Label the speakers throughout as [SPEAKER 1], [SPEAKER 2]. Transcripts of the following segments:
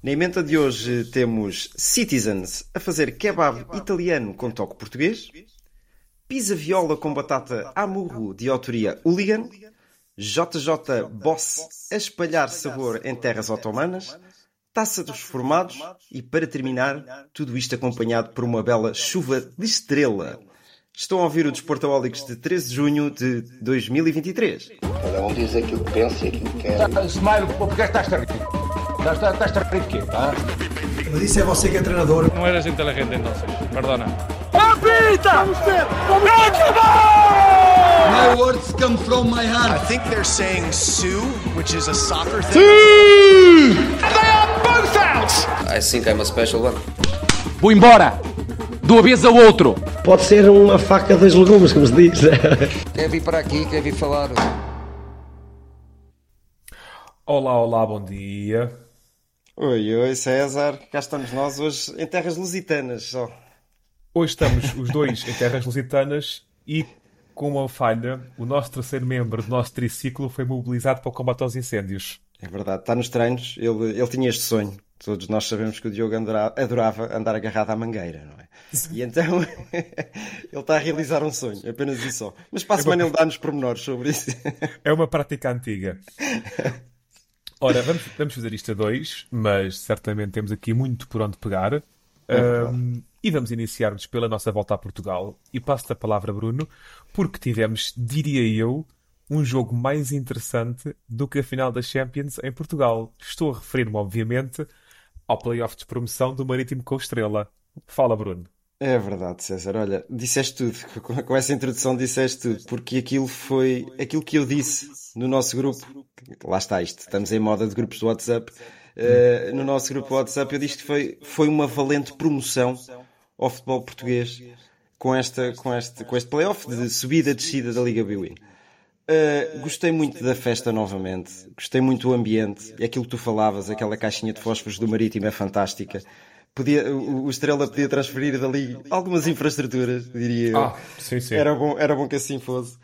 [SPEAKER 1] Na emenda de hoje temos Citizens a fazer kebab italiano com toque português, pizza viola com batata a murro de autoria hooligan, JJ Boss a espalhar sabor em terras otomanas, taça dos formados e, para terminar, tudo isto acompanhado por uma bela chuva de estrela. Estão a ouvir o Desportaólicos de 13 de junho de 2023.
[SPEAKER 2] Cada um diz aquilo que pensa e aquilo que quer.
[SPEAKER 3] Smile, porque estás a rir? Estás, a rir de quê? Ah?
[SPEAKER 4] Mas isso é você que é treinador.
[SPEAKER 5] No eres inteligente entonces, perdona.
[SPEAKER 6] My words come from my
[SPEAKER 7] I
[SPEAKER 6] heart.
[SPEAKER 7] think they're saying Sue, which is a soccer thing.
[SPEAKER 8] I think I'm a special one.
[SPEAKER 3] Vou embora! De uma vez ao outro!
[SPEAKER 9] Pode ser uma faca dos legumes, como se diz.
[SPEAKER 8] Quer vir para aqui, quer vir falar.
[SPEAKER 5] Olá, olá, bom dia.
[SPEAKER 1] Oi, oi, César. Cá estamos nós hoje em terras lusitanas só.
[SPEAKER 5] Hoje estamos os dois em terras lusitanas e, com uma falha, o nosso terceiro membro do nosso triciclo foi mobilizado para o combate aos incêndios.
[SPEAKER 1] É verdade, está nos treinos. Ele, ele tinha este sonho. Todos nós sabemos que o Diogo andara- adorava andar agarrado à mangueira, não é? E então ele está a realizar um sonho, apenas isso só. Mas para a semana ele dá-nos pormenores sobre isso.
[SPEAKER 5] É uma prática antiga. Ora, vamos, vamos fazer isto a dois, mas certamente temos aqui muito por onde pegar. Ahm, e vamos iniciar-nos pela nossa volta a Portugal. E passo-te a palavra, Bruno, porque tivemos, diria eu, um jogo mais interessante do que a final da Champions em Portugal. Estou a referir-me, obviamente, ao playoff de promoção do Marítimo com Estrela. Fala, Bruno.
[SPEAKER 1] É verdade, César. Olha, disseste tudo. Com- essa introdução disseste tudo. Porque aquilo foi aquilo que eu disse no nosso grupo. Lá está isto. Estamos em moda de grupos do WhatsApp. Eh, no nosso grupo WhatsApp eu disse que foi, foi uma valente promoção ao futebol português com, esta, com, este, com este playoff de subida e descida da Liga Biwin. Uh, gostei muito da festa novamente, gostei muito do ambiente, e aquilo que tu falavas, aquela caixinha de fósforos do Marítimo é fantástica. Podia, o, Estrela podia transferir dali algumas infraestruturas, diria eu.
[SPEAKER 5] Ah, sim, sim.
[SPEAKER 1] Era bom, era bom que assim fosse.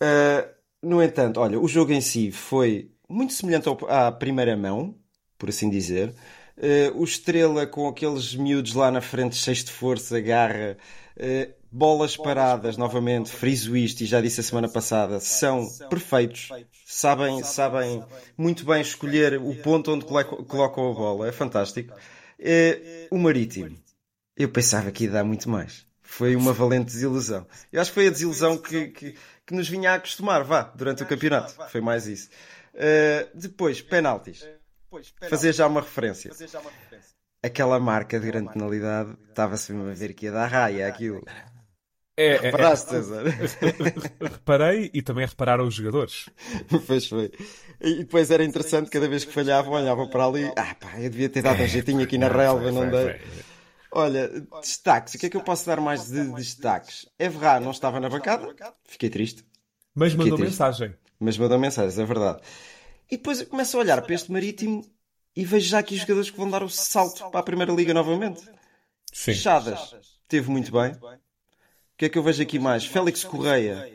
[SPEAKER 1] Uh, no entanto, olha, o jogo em si foi muito semelhante ao- à primeira mão, por assim dizer. Uh, o Estrela com aqueles miúdos lá na frente, cheios de força, garra, uh, bolas paradas, novamente, friso isto, e já disse a semana passada, são perfeitos. Sabem, sabem muito bem escolher o ponto onde colocam a bola. É fantástico. Uh, o Marítimo. Eu pensava que ia dar muito mais. Foi uma valente desilusão. Eu acho que foi a desilusão que, que, que nos vinha a acostumar, vá, durante o campeonato. Foi mais isso. Uh, depois, penaltis. Fazer já uma referência. Aquela marca de grande penalidade, estava-se a ver que ia dar raia aquilo.
[SPEAKER 5] É, é, é,
[SPEAKER 1] Reparaste, César?
[SPEAKER 5] reparei e também repararam os jogadores.
[SPEAKER 1] Pois foi. E depois era interessante, cada vez que falhavam, olhavam para ali. Ah, pá, eu devia ter dado um jeitinho aqui na relva, não dei. Olha, destaques. O que é que eu posso dar mais de destaques? Evra não estava na bancada. Fiquei triste.
[SPEAKER 5] Mas mandou
[SPEAKER 1] triste.
[SPEAKER 5] mensagem.
[SPEAKER 1] Mas mandou mensagens, é verdade. E depois eu começo a olhar para este Marítimo e vejo já aqui os jogadores que vão dar o salto para a Primeira Liga novamente.
[SPEAKER 5] Sim.
[SPEAKER 1] Chadas, teve muito bem. O que é que eu vejo aqui mais? Félix Correia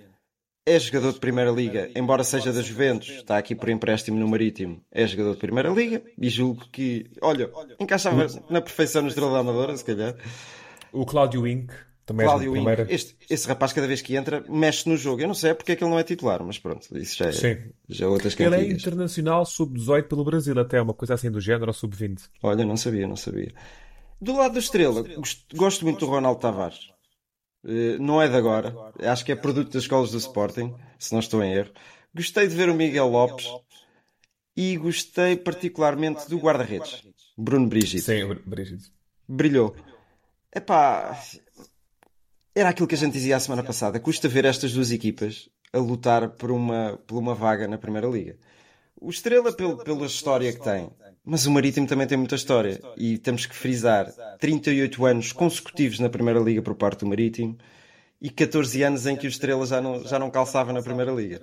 [SPEAKER 1] é jogador de Primeira Liga, embora seja da Juventus, está aqui por empréstimo no Marítimo, é jogador de Primeira Liga e julgo que, olha, encaixava na perfeição no Estrela da Amadora, se calhar.
[SPEAKER 5] O Cláudio Inc. também
[SPEAKER 1] Cláudio
[SPEAKER 5] é de
[SPEAKER 1] Inc. Este, esse rapaz, cada vez que entra, mexe no jogo. Eu não sei é porque é que ele não é titular, mas pronto, isso já é,
[SPEAKER 5] Sim.
[SPEAKER 1] já é outras
[SPEAKER 5] Ele é
[SPEAKER 1] cantigas.
[SPEAKER 5] internacional sub-18 pelo Brasil, até uma coisa assim do género, ou sub-20.
[SPEAKER 1] Olha, não sabia, não sabia. Do lado da estrela, gosto, gosto muito do Ronaldo Tavares. Eh, não é de agora. Acho que é produto das escolas do Sporting, se não estou em erro. Gostei de ver o Miguel Lopes e gostei particularmente do guarda-redes, Bruno Brigitte.
[SPEAKER 5] Sim, Brigitte.
[SPEAKER 1] Brilhou. Epá, era aquilo que a gente dizia a semana passada. Custa ver estas duas equipas a lutar por uma, por uma vaga na Primeira Liga. O Estrela, pelo, pela história que tem, mas o Marítimo também tem muita história. E temos que frisar: 38 anos consecutivos na Primeira Liga por parte do Marítimo e 14 anos em que o Estrela já não, já não calçava na Primeira Liga.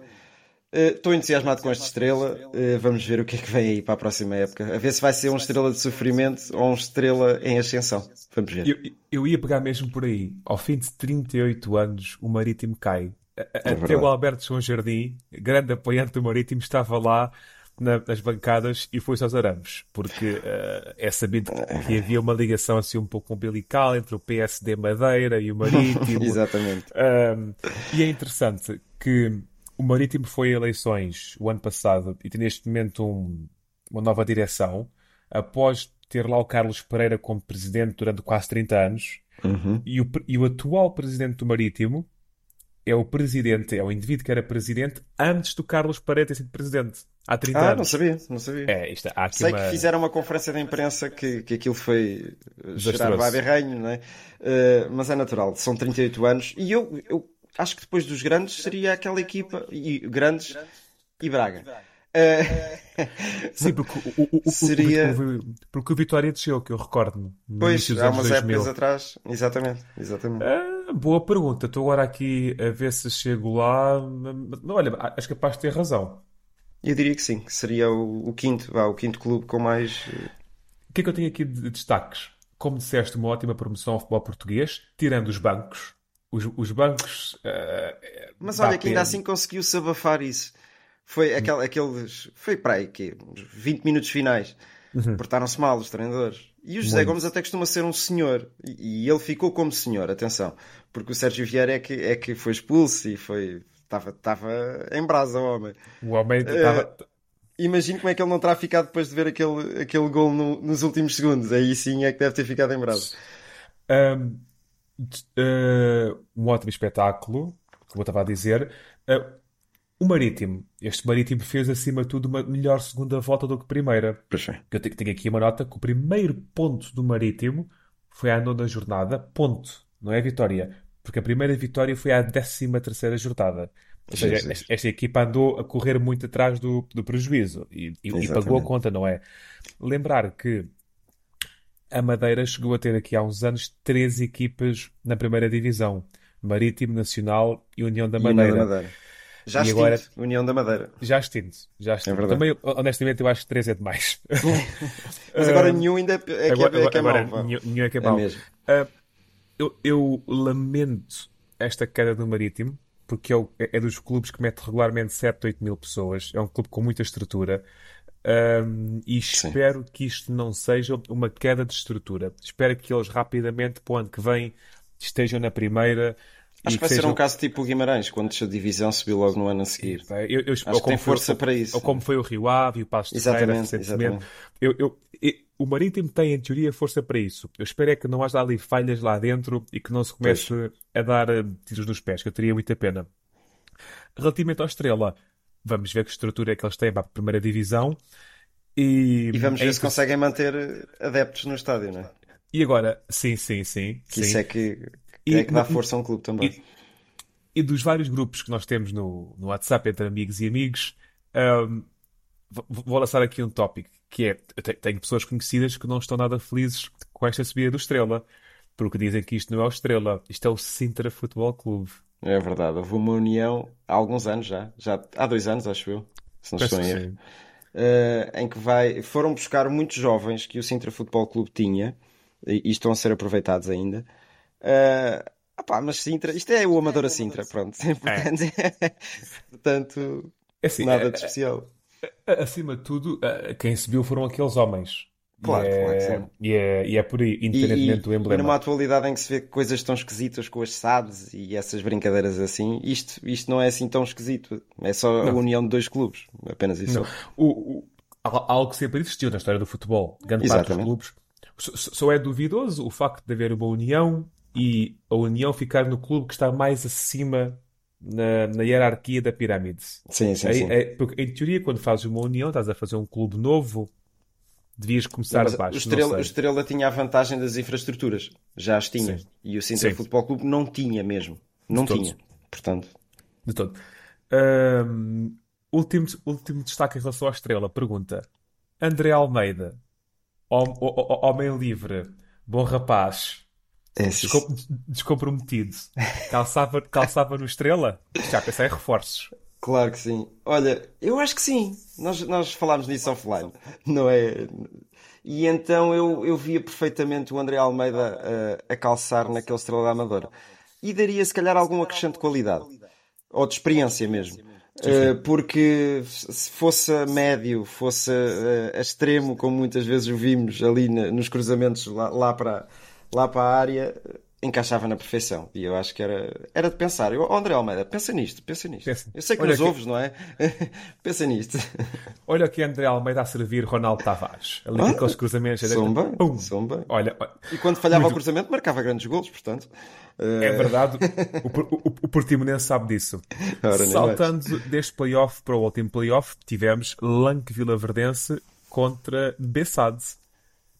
[SPEAKER 1] Eh, Estou entusiasmado com esta estrela. Eh, vamos ver o que é que vem aí para a próxima época. A ver se vai ser um estrela de sofrimento ou um estrela em ascensão. Vamos ver.
[SPEAKER 5] Eu, eu ia pegar mesmo por aí. Ao fim de 38 anos, o Marítimo cai. A- Até
[SPEAKER 1] verdade.
[SPEAKER 5] o Alberto João Jardim, grande apoiante do Marítimo, estava lá na- nas bancadas e foi-se aos arames, porque eh, é sabido que havia uma ligação assim um pouco umbilical entre o PSD Madeira e o Marítimo.
[SPEAKER 1] Exatamente.
[SPEAKER 5] Um, e é interessante que o Marítimo foi a eleições o ano passado e tem neste momento um- uma nova direção, após ter lá o Carlos Pereira como presidente durante quase 30 anos.
[SPEAKER 1] Uhum.
[SPEAKER 5] E, o, e o atual presidente do Marítimo é o presidente, é o indivíduo que era presidente antes do Carlos Pereira ter sido presidente, há 30
[SPEAKER 1] Ah,
[SPEAKER 5] anos.
[SPEAKER 1] não sabia, não sabia.
[SPEAKER 5] É, isto, há
[SPEAKER 1] Sei
[SPEAKER 5] uma...
[SPEAKER 1] que fizeram uma conferência de imprensa que, que aquilo foi gerar baberranho, não é? Eh, mas é natural, são 38 anos e eu, eu acho que depois dos grandes seria aquela equipa, e grandes e Braga. Eh,
[SPEAKER 5] Sim, porque o, o, o-
[SPEAKER 1] Seria-
[SPEAKER 5] porque o Vitória desceu, que eu recordo-me, no
[SPEAKER 1] pois, há umas
[SPEAKER 5] 2000.
[SPEAKER 1] épocas atrás, exatamente, exatamente.
[SPEAKER 5] Ah, boa pergunta. Estou agora aqui a ver se chego lá. Mas, Olha, acho capaz de ter razão.
[SPEAKER 1] Eu diria que sim, que seria o, o quinto, vá, o quinto clube com mais.
[SPEAKER 5] O que é que eu tenho aqui de destaques? Como disseste, uma ótima promoção ao futebol português, tirando os bancos. Os, os bancos. ah,
[SPEAKER 1] Mas olha que ainda assim conseguiu-se abafar isso. Foi aquel, aqueles. Foi para aí? Uns 20 minutos finais. Portaram-se mal os treinadores. E o José
[SPEAKER 5] Muito.
[SPEAKER 1] Gomes até costuma ser um senhor. E, e ele ficou como senhor, atenção. Porque o Sérgio Vieira é que, é que foi expulso e foi. Estava, estava em brasa o homem.
[SPEAKER 5] O homem
[SPEAKER 1] Eh,
[SPEAKER 5] estava.
[SPEAKER 1] Imagino como é que ele não terá ficado depois de ver aquele, aquele gol no- nos últimos segundos. Aí sim é que deve ter ficado em brasa.
[SPEAKER 5] Ahm, de- ah, um ótimo espetáculo, como eu estava a dizer. Ah, o Marítimo. Este Marítimo fez, acima de tudo, uma melhor segunda volta do que primeira.
[SPEAKER 1] Pois foi.
[SPEAKER 5] Eu tenho, aqui uma nota que o primeiro ponto do Marítimo foi à nona jornada. Ponto. Não é vitória. Porque a primeira vitória foi à décima terceira jornada. Ou seja,
[SPEAKER 1] Jesus.
[SPEAKER 5] esta, equipa andou a correr muito atrás do, do prejuízo e, e- e pagou a conta, não é? Lembrar que a Madeira chegou a ter aqui há uns anos três equipas na primeira divisão. Marítimo, Nacional e União da
[SPEAKER 1] E União
[SPEAKER 5] Madeira.
[SPEAKER 1] da Madeira. Já
[SPEAKER 5] E
[SPEAKER 1] extinto,
[SPEAKER 5] agora-
[SPEAKER 1] União da Madeira.
[SPEAKER 5] Já extinto, já extinto.
[SPEAKER 1] É verdade.
[SPEAKER 5] Também, honestamente, eu acho que três é demais.
[SPEAKER 1] Mas agora
[SPEAKER 5] Ah,
[SPEAKER 1] nenhum ainda é, é que é, é, que é
[SPEAKER 5] agora,
[SPEAKER 1] mau, vá.
[SPEAKER 5] nenhum- nenhum é que é
[SPEAKER 1] É
[SPEAKER 5] mau.
[SPEAKER 1] mesmo.
[SPEAKER 5] Ah, eu, eu lamento esta queda do Marítimo, porque é, o- é- é dos clubes que mete regularmente 7, 8 mil pessoas. É um clube com muita estrutura. Ahm, e espero que isto não seja uma queda de estrutura. Espero que eles rapidamente, para o ano que vem, estejam na primeira.
[SPEAKER 1] Acho que vai ser um caso tipo o Guimarães, quando a divisão, subiu logo no ano a seguir.
[SPEAKER 5] Eu, eu,
[SPEAKER 1] Acho que tem força para isso.
[SPEAKER 5] Ou como foi o Rio Ave e o Passo de Ferreira
[SPEAKER 1] Exatamente,
[SPEAKER 5] recentemente. Eu, eu, o Marítimo tem, em teoria, força para isso. Eu espero é que não haja ali falhas lá dentro e que não se comece a dar eh, tiros nos pés, que eu teria muita pena. Relativamente ao Estrela, vamos ver que estrutura é que eles têm para a primeira divisão. E,
[SPEAKER 1] E vamos
[SPEAKER 5] é
[SPEAKER 1] ver se conseguem manter adeptos no estádio, não é?
[SPEAKER 5] E agora, sim, sim, sim.
[SPEAKER 1] Que
[SPEAKER 5] sim.
[SPEAKER 1] isso é que
[SPEAKER 5] E-
[SPEAKER 1] é que dá força a um clube também.
[SPEAKER 5] E, e dos vários grupos que nós temos no, no WhatsApp entre amigos e amigos, ahm, vou- lançar aqui um tópico, que é, eu tenho pessoas conhecidas que não estão nada felizes com esta subida do Estrela, porque dizem que isto não é o Estrela, isto é o Sintra Futebol Clube.
[SPEAKER 1] É verdade, houve uma união há alguns anos já, já há dois anos, acho eu, se não estou em
[SPEAKER 5] que
[SPEAKER 1] erro, eh, em que vai, foram buscar muitos jovens que o Sintra Futebol Clube tinha e, e estão a ser aproveitados ainda. Eh, opá, mas Sintra, isto é o Amador a Sintra, pronto. Portanto, portanto,
[SPEAKER 5] É assim,
[SPEAKER 1] nada
[SPEAKER 5] é-
[SPEAKER 1] de especial.
[SPEAKER 5] é- acima de tudo, quem subiu foram aqueles homens.
[SPEAKER 1] Claro,
[SPEAKER 5] e é,
[SPEAKER 1] claro que sim.
[SPEAKER 5] E é, e é por aí,
[SPEAKER 1] E,
[SPEAKER 5] independentemente do
[SPEAKER 1] e
[SPEAKER 5] emblema.
[SPEAKER 1] numa atualidade em que se vê coisas tão esquisitas com as SADs e essas brincadeiras assim, isto, isto não é assim tão esquisito. É só a união de dois clubes. Apenas isso.
[SPEAKER 5] Não. O, o- algo que sempre existiu na história do futebol. Grande parte dos clubes. Só é duvidoso o facto de haver uma união e a união ficar no clube que está mais acima na, na hierarquia da pirâmide.
[SPEAKER 1] Sim, sim,
[SPEAKER 5] Aí-
[SPEAKER 1] sim.
[SPEAKER 5] é- porque, em teoria, quando fazes uma união, estás a fazer um clube novo, devias começar
[SPEAKER 1] Mas
[SPEAKER 5] de baixo.
[SPEAKER 1] o, Estrela, o. Estrela tinha a vantagem das infraestruturas. Já as tinha.
[SPEAKER 5] Sim.
[SPEAKER 1] E o Sintra
[SPEAKER 5] Sim.
[SPEAKER 1] Futebol Clube não tinha mesmo. Não
[SPEAKER 5] De todo.
[SPEAKER 1] tinha. Portanto,
[SPEAKER 5] De todo. Ahm, último, último destaque em relação à estrela. Pergunta: André Almeida, hom- ho- ho- homem livre, bom rapaz,
[SPEAKER 1] é,
[SPEAKER 5] descom- descomprometido, calçava, calçava no estrela? Já pensei em reforços.
[SPEAKER 1] Claro que sim. Olha, eu acho que sim. Nós, nós falámos nisso offline, não é? E então eu, eu via perfeitamente o André Almeida eh, a calçar naquele Estrela da Amadora. E daria se calhar algum acrescente de qualidade. Ou de experiência mesmo. Uh, porque se fosse a médio, fosse a, a, extremo, como muitas vezes o vimos ali na, nos cruzamentos lá, lá, para, lá para a área, encaixava na perfeição. E eu acho que era, era de pensar. Eu, André Almeida, pensa nisto, pensa nisto. Pensa. Eu sei que Olha nos que... ouves, não é? pensa nisto.
[SPEAKER 5] Olha aqui André Almeida a servir Ronaldo Tavares. Ali ah, aqueles cruzamentos.
[SPEAKER 1] Bem, Pum. Olha, e quando falhava Muito... o cruzamento, marcava grandes golos, portanto.
[SPEAKER 5] É eh, verdade, o, o, o Portimonense sabe disso. Ora, Saltando deste playoff para o último playoff, tivemos Lanque Vila Verdense contra Bessade.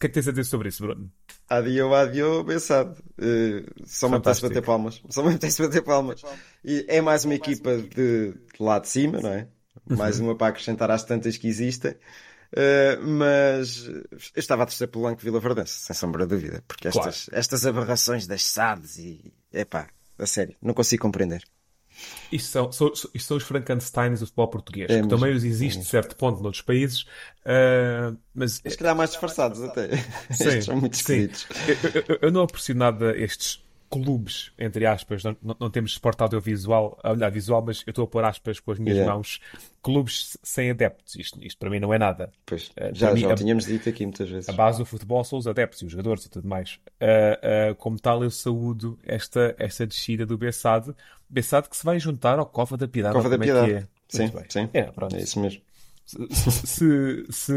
[SPEAKER 5] O que é que tens a dizer sobre isso, Bruno?
[SPEAKER 1] Adiou, adiou, Bessade. Uh, só me apetece bater palmas. Só me apetece bater palmas. E é mais uma equipa de, de lá de cima, não é? Mais uma para acrescentar às tantas que existem. Uh, mas eu estava a torcer pelo Lanque Vila Verdense, sem sombra de dúvida, porque estas, claro. estas aberrações das SADs e. Epá, a sério, não consigo compreender.
[SPEAKER 5] Isto são, são, isto são os Frankensteins do futebol português, é, que também os existe de certo ponto noutros países, uh, mas...
[SPEAKER 1] Mas calhar mais disfarçados até. Sim, Estes são muito esquisitos.
[SPEAKER 5] Eu, eu, eu, não aprecio nada estes clubes, entre aspas, não, não, não temos suporte audiovisual, olhar visual, mas eu estou a pôr aspas com as minhas yeah. mãos, clubes sem adeptos. Isto, isto para mim não é nada.
[SPEAKER 1] Pois, uh, já, mim, já a, tínhamos dito aqui muitas vezes.
[SPEAKER 5] A base do futebol são os adeptos e os jogadores e tudo mais. Uh, uh, como tal, eu saúdo esta, esta descida do Bessade. Bessade que se vai juntar ao Cova da Piedade.
[SPEAKER 1] Cova da Piedade. É, é? Sim, sim. É, é isso mesmo.
[SPEAKER 5] Se, se, se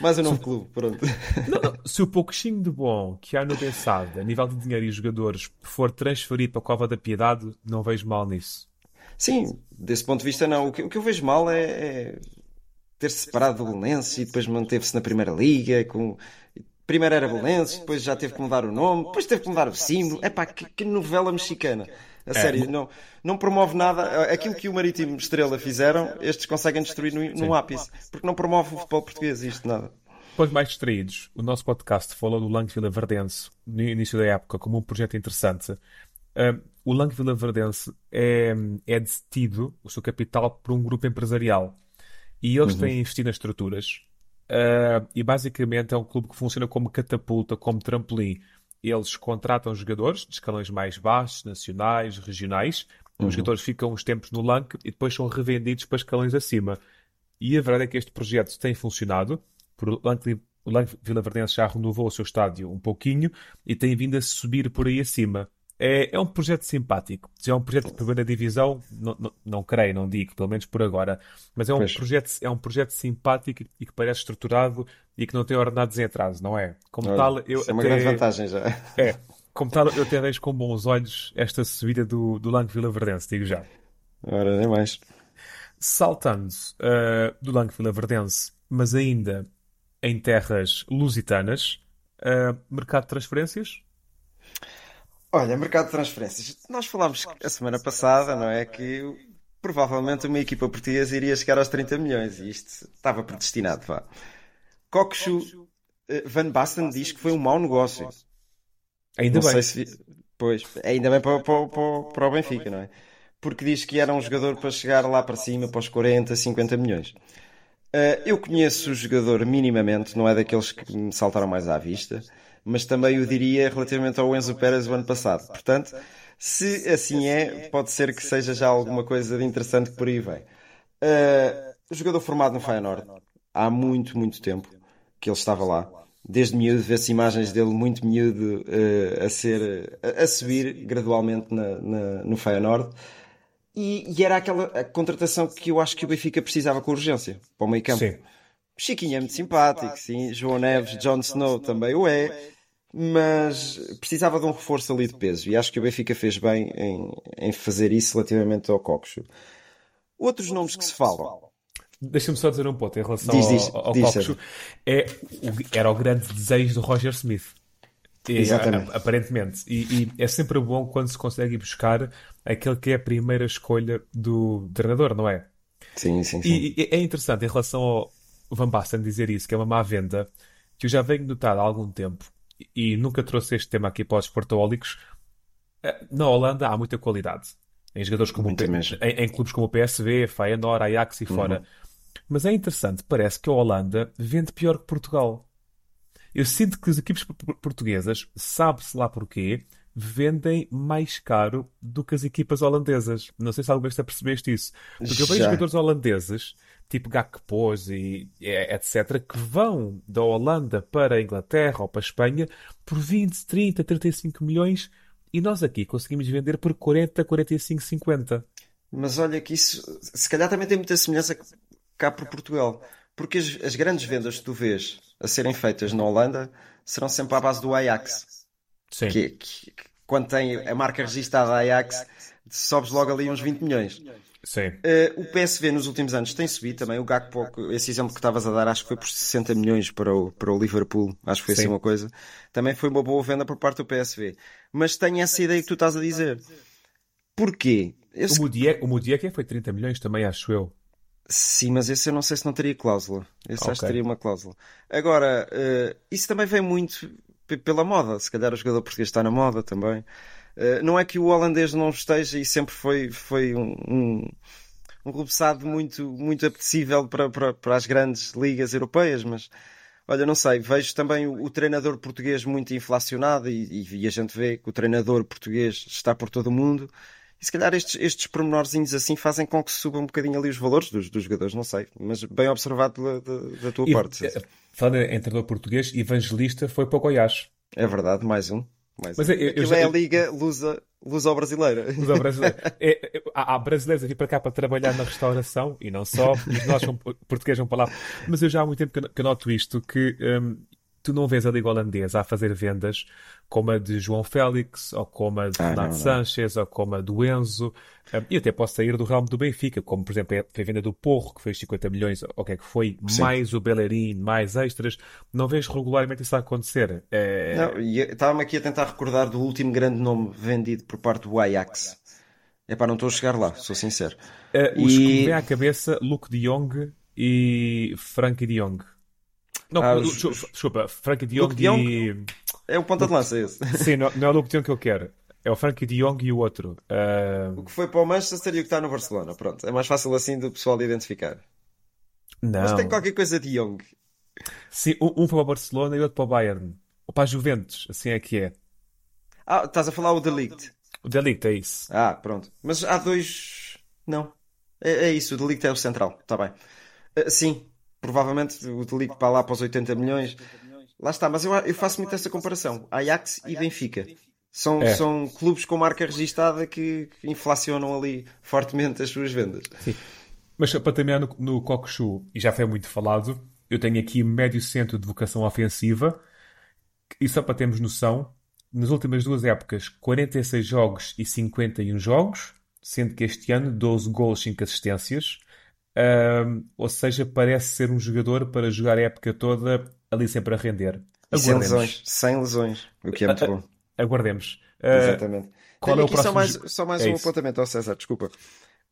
[SPEAKER 1] mais um novo clube, pronto.
[SPEAKER 5] Não, não, se o pouquinho de bom que há no Bessade, a nível de dinheiro e jogadores, for transferido para a Cova da Piedade, não vejo mal nisso.
[SPEAKER 1] Sim, desse ponto de vista não. O que, o que eu vejo mal é, é ter-se separado do Belenenses e depois manteve-se na Primeira Liga. Com... Primeiro era Belenenses, depois já teve que mudar o nome, depois teve que mudar o símbolo. É pá, que, que novela mexicana. A é. sério, não, não promove nada. Aquilo que o Marítimo Estrela fizeram, estes conseguem destruir no, no ápice. Porque não promove o futebol português, isto nada.
[SPEAKER 5] Depois mais distraídos, o nosso podcast falou do Lang Vila Verdense no início da época como um projeto interessante. O Lang Vila Verdense é, é detido, o seu capital, por um grupo empresarial. E eles uhum. têm investido nas estruturas. Uh, e basicamente é um clube que funciona como catapulta, como trampolim eles contratam jogadores de escalões mais baixos, nacionais, regionais. Uhum. Os jogadores ficam uns tempos no LANC e depois são revendidos para escalões acima. E a verdade é que este projeto tem funcionado. O LANC Vila Verdense já renovou o seu estádio um pouquinho e tem vindo a subir por aí acima. É, é um projeto simpático. Se é um projeto de primeira divisão, não, não, não creio, não digo, pelo menos por agora. Mas é um, projeto, é um projeto simpático e que parece estruturado e que não tem ordenados em atraso, não é?
[SPEAKER 1] Como Olha, tal, eu. É uma até... grande vantagem já.
[SPEAKER 5] É. Como tal, eu até vejo com bons olhos esta subida do, do Lang Vila Verdense, digo já.
[SPEAKER 1] Ora, nem mais.
[SPEAKER 5] Saltando uh, do Lang Vila Verdense, mas ainda em terras lusitanas, uh, mercado de transferências,
[SPEAKER 1] Olha, mercado de transferências. Nós falámos a semana passada, não é? Que provavelmente uma equipa portuguesa iria chegar aos 30 milhões e isto estava predestinado, vá. Kokshu eh, Van Basten diz que foi um mau negócio.
[SPEAKER 5] Ainda não bem. Se...
[SPEAKER 1] Pois, ainda bem para, para, para, para o Benfica, não é? Porque diz que era um jogador para chegar lá para cima, para os 40, 50 milhões. Uh, eu conheço o jogador minimamente, não é daqueles que me saltaram mais à vista mas também o diria relativamente ao Enzo Pérez do ano passado. Portanto, se assim é, pode ser que seja já alguma coisa de interessante que por aí vem. Uh, jogador formado no Feyenoord há muito, muito tempo que ele estava lá. Desde miúdo, vê-se imagens dele muito miúdo uh, a ser a, a, subir gradualmente na, na, no Feyenoord. E, e, era aquela contratação que eu acho que o Benfica precisava com urgência para o meio campo. Sim. Chiquinho é muito simpático, sim. João Neves, Jon Snow também o é mas precisava de um reforço ali de peso e acho que o Benfica fez bem em, em fazer isso relativamente ao Coxo. Outros nomes que se falam.
[SPEAKER 5] Deixa-me só dizer um ponto em relação diz, diz, ao, ao diz, Coxo. É, era o grande desejo do Roger Smith. E,
[SPEAKER 1] Exatamente.
[SPEAKER 5] aparentemente. E, e, é sempre bom quando se consegue buscar aquele que é a primeira escolha do treinador, não é?
[SPEAKER 1] Sim, sim, sim.
[SPEAKER 5] E, e é interessante em relação ao Van Basten dizer isso, que é uma má venda, que eu já venho notar há algum tempo e nunca trouxe este tema aqui para os portaólicos, eh, na Holanda há muita qualidade. Em jogadores como P... em, em, clubes como o PSV, Feyenoord, Ajax e uhum. fora. Mas é interessante, parece que a Holanda vende pior que Portugal. Eu sinto que as equipes portuguesas, sabe-se lá porquê, vendem mais caro do que as equipas holandesas. Não sei se alguma vez te apercebeste isso. Porque eu vejo
[SPEAKER 1] Já.
[SPEAKER 5] jogadores holandeses, tipo Gakpo's e etc., que vão da Holanda para a Inglaterra ou para a Espanha por 20, 30, 35 milhões e nós aqui conseguimos vender por 40, 45, 50.
[SPEAKER 1] Mas olha que isso, se calhar também tem muita semelhança cá por Portugal. Porque as, as grandes vendas que tu vês a serem feitas na Holanda serão sempre à base do Ajax.
[SPEAKER 5] Sim.
[SPEAKER 1] Que, que- que quando tem a marca registada Ajax, sobes logo ali uns 20 milhões.
[SPEAKER 5] Sim.
[SPEAKER 1] Eh, o PSV nos últimos anos tem subido também. O Gakpo, esse exemplo que estavas a dar, acho que foi por 60 milhões para o, para o Liverpool. Acho que foi assim
[SPEAKER 5] Sim.
[SPEAKER 1] uma coisa. Também foi uma boa venda por parte do PSV. Mas tenho essa ideia que tu estás a dizer. Porquê? Eu
[SPEAKER 5] O Mudiek, o Mudiek foi 30 milhões também, acho eu.
[SPEAKER 1] Sim, mas esse eu não sei se não teria cláusula. Esse acho que teria uma cláusula. Agora, eh, isso também vem muito pela moda. Se calhar o jogador português está na moda também. Eh, não é que o holandês não esteja e sempre foi, foi um, um, um rebuçado muito, muito apetecível para, para, para as grandes ligas europeias, mas olha, não sei. Vejo também o, o treinador português muito inflacionado e, e- a gente vê que o treinador português está por todo o mundo. E se calhar estes, estes pormenorzinhos assim fazem com que subam um bocadinho ali os valores dos, dos jogadores, não sei. Mas bem observado pela- da, da tua
[SPEAKER 5] E,
[SPEAKER 1] parte.
[SPEAKER 5] eh, falando em treinador português, Evangelista foi para o Goiás.
[SPEAKER 1] É verdade, mais um.
[SPEAKER 5] Mas
[SPEAKER 1] um.
[SPEAKER 5] eu- eu já-
[SPEAKER 1] é a Liga Lusa, Luso-Brasileira.
[SPEAKER 5] Os brasileiros. É, é, há, há brasileiros a vir para cá para trabalhar na restauração e não só, e nós portugueses vão para lá. Mas eu já há muito tempo que, noto isto, que hum, tu não vês a Liga Holandesa a fazer vendas como a de João Félix, ou como a de
[SPEAKER 1] Ah,
[SPEAKER 5] Renato. Sanches, ou como a do Enzo. Hum, e até posso sair do ramo do Benfica, como por exemplo a venda do Porro, que fez 50 milhões, ou o que é que foi,
[SPEAKER 1] Sim.
[SPEAKER 5] mais o Bellerin, mais extras. Não vês regularmente isso a acontecer. É,
[SPEAKER 1] e estava-me aqui a tentar recordar do último grande nome vendido por parte do Ajax. É para não estou a chegar lá, sou sincero.
[SPEAKER 5] Eh, os que me
[SPEAKER 1] E-
[SPEAKER 5] vêm à cabeça, Luke de Jong e Frankie de Jong. Não,
[SPEAKER 1] Ah,
[SPEAKER 5] desculpa, Frankie de Jong
[SPEAKER 1] de
[SPEAKER 5] e...
[SPEAKER 1] É o ponta de lança esse.
[SPEAKER 5] Sim, não, não é o Luke de Jong que eu quero. É o Frankie de Jong e o outro. Ah,
[SPEAKER 1] O que foi para o Manchester e o que está no Barcelona. Pronto, é mais fácil assim do pessoal identificar. Mas
[SPEAKER 5] não.
[SPEAKER 1] tem qualquer coisa de Young.
[SPEAKER 5] Sim, um, foi para o Barcelona e outro para o Bayern. Ou para a Juventus, assim é que é.
[SPEAKER 1] Ah, estás a falar o Delict.
[SPEAKER 5] O Delict é isso.
[SPEAKER 1] Ah, pronto. Mas há dois. Não. É, é isso, o Delict é o central. Está bem. Ah, sim, provavelmente o Delict para lá para os 80 milhões. Lá está, mas eu, eu faço muito essa comparação. Ajax e Benfica. São,
[SPEAKER 5] É.
[SPEAKER 1] são clubes com marca registada que, inflacionam ali fortemente as suas vendas.
[SPEAKER 5] Mas para terminar no, no Kokushu, e já foi muito falado, eu tenho aqui médio centro de vocação ofensiva, e só para termos noção, nas últimas duas épocas, 46 jogos e 51 jogos, sendo que este ano 12 gols, 5 assistências. Ou seja, parece ser um jogador para jogar a época toda ali sempre a render.
[SPEAKER 1] Sem lesões. Sem lesões. O que é muito bom.
[SPEAKER 5] Aguardemos. Ah,
[SPEAKER 1] Exatamente.
[SPEAKER 5] qual
[SPEAKER 1] Tenho
[SPEAKER 5] é o
[SPEAKER 1] aqui só
[SPEAKER 5] próximo
[SPEAKER 1] mais, só mais
[SPEAKER 5] É
[SPEAKER 1] um
[SPEAKER 5] isso.
[SPEAKER 1] apontamento ao César, desculpa.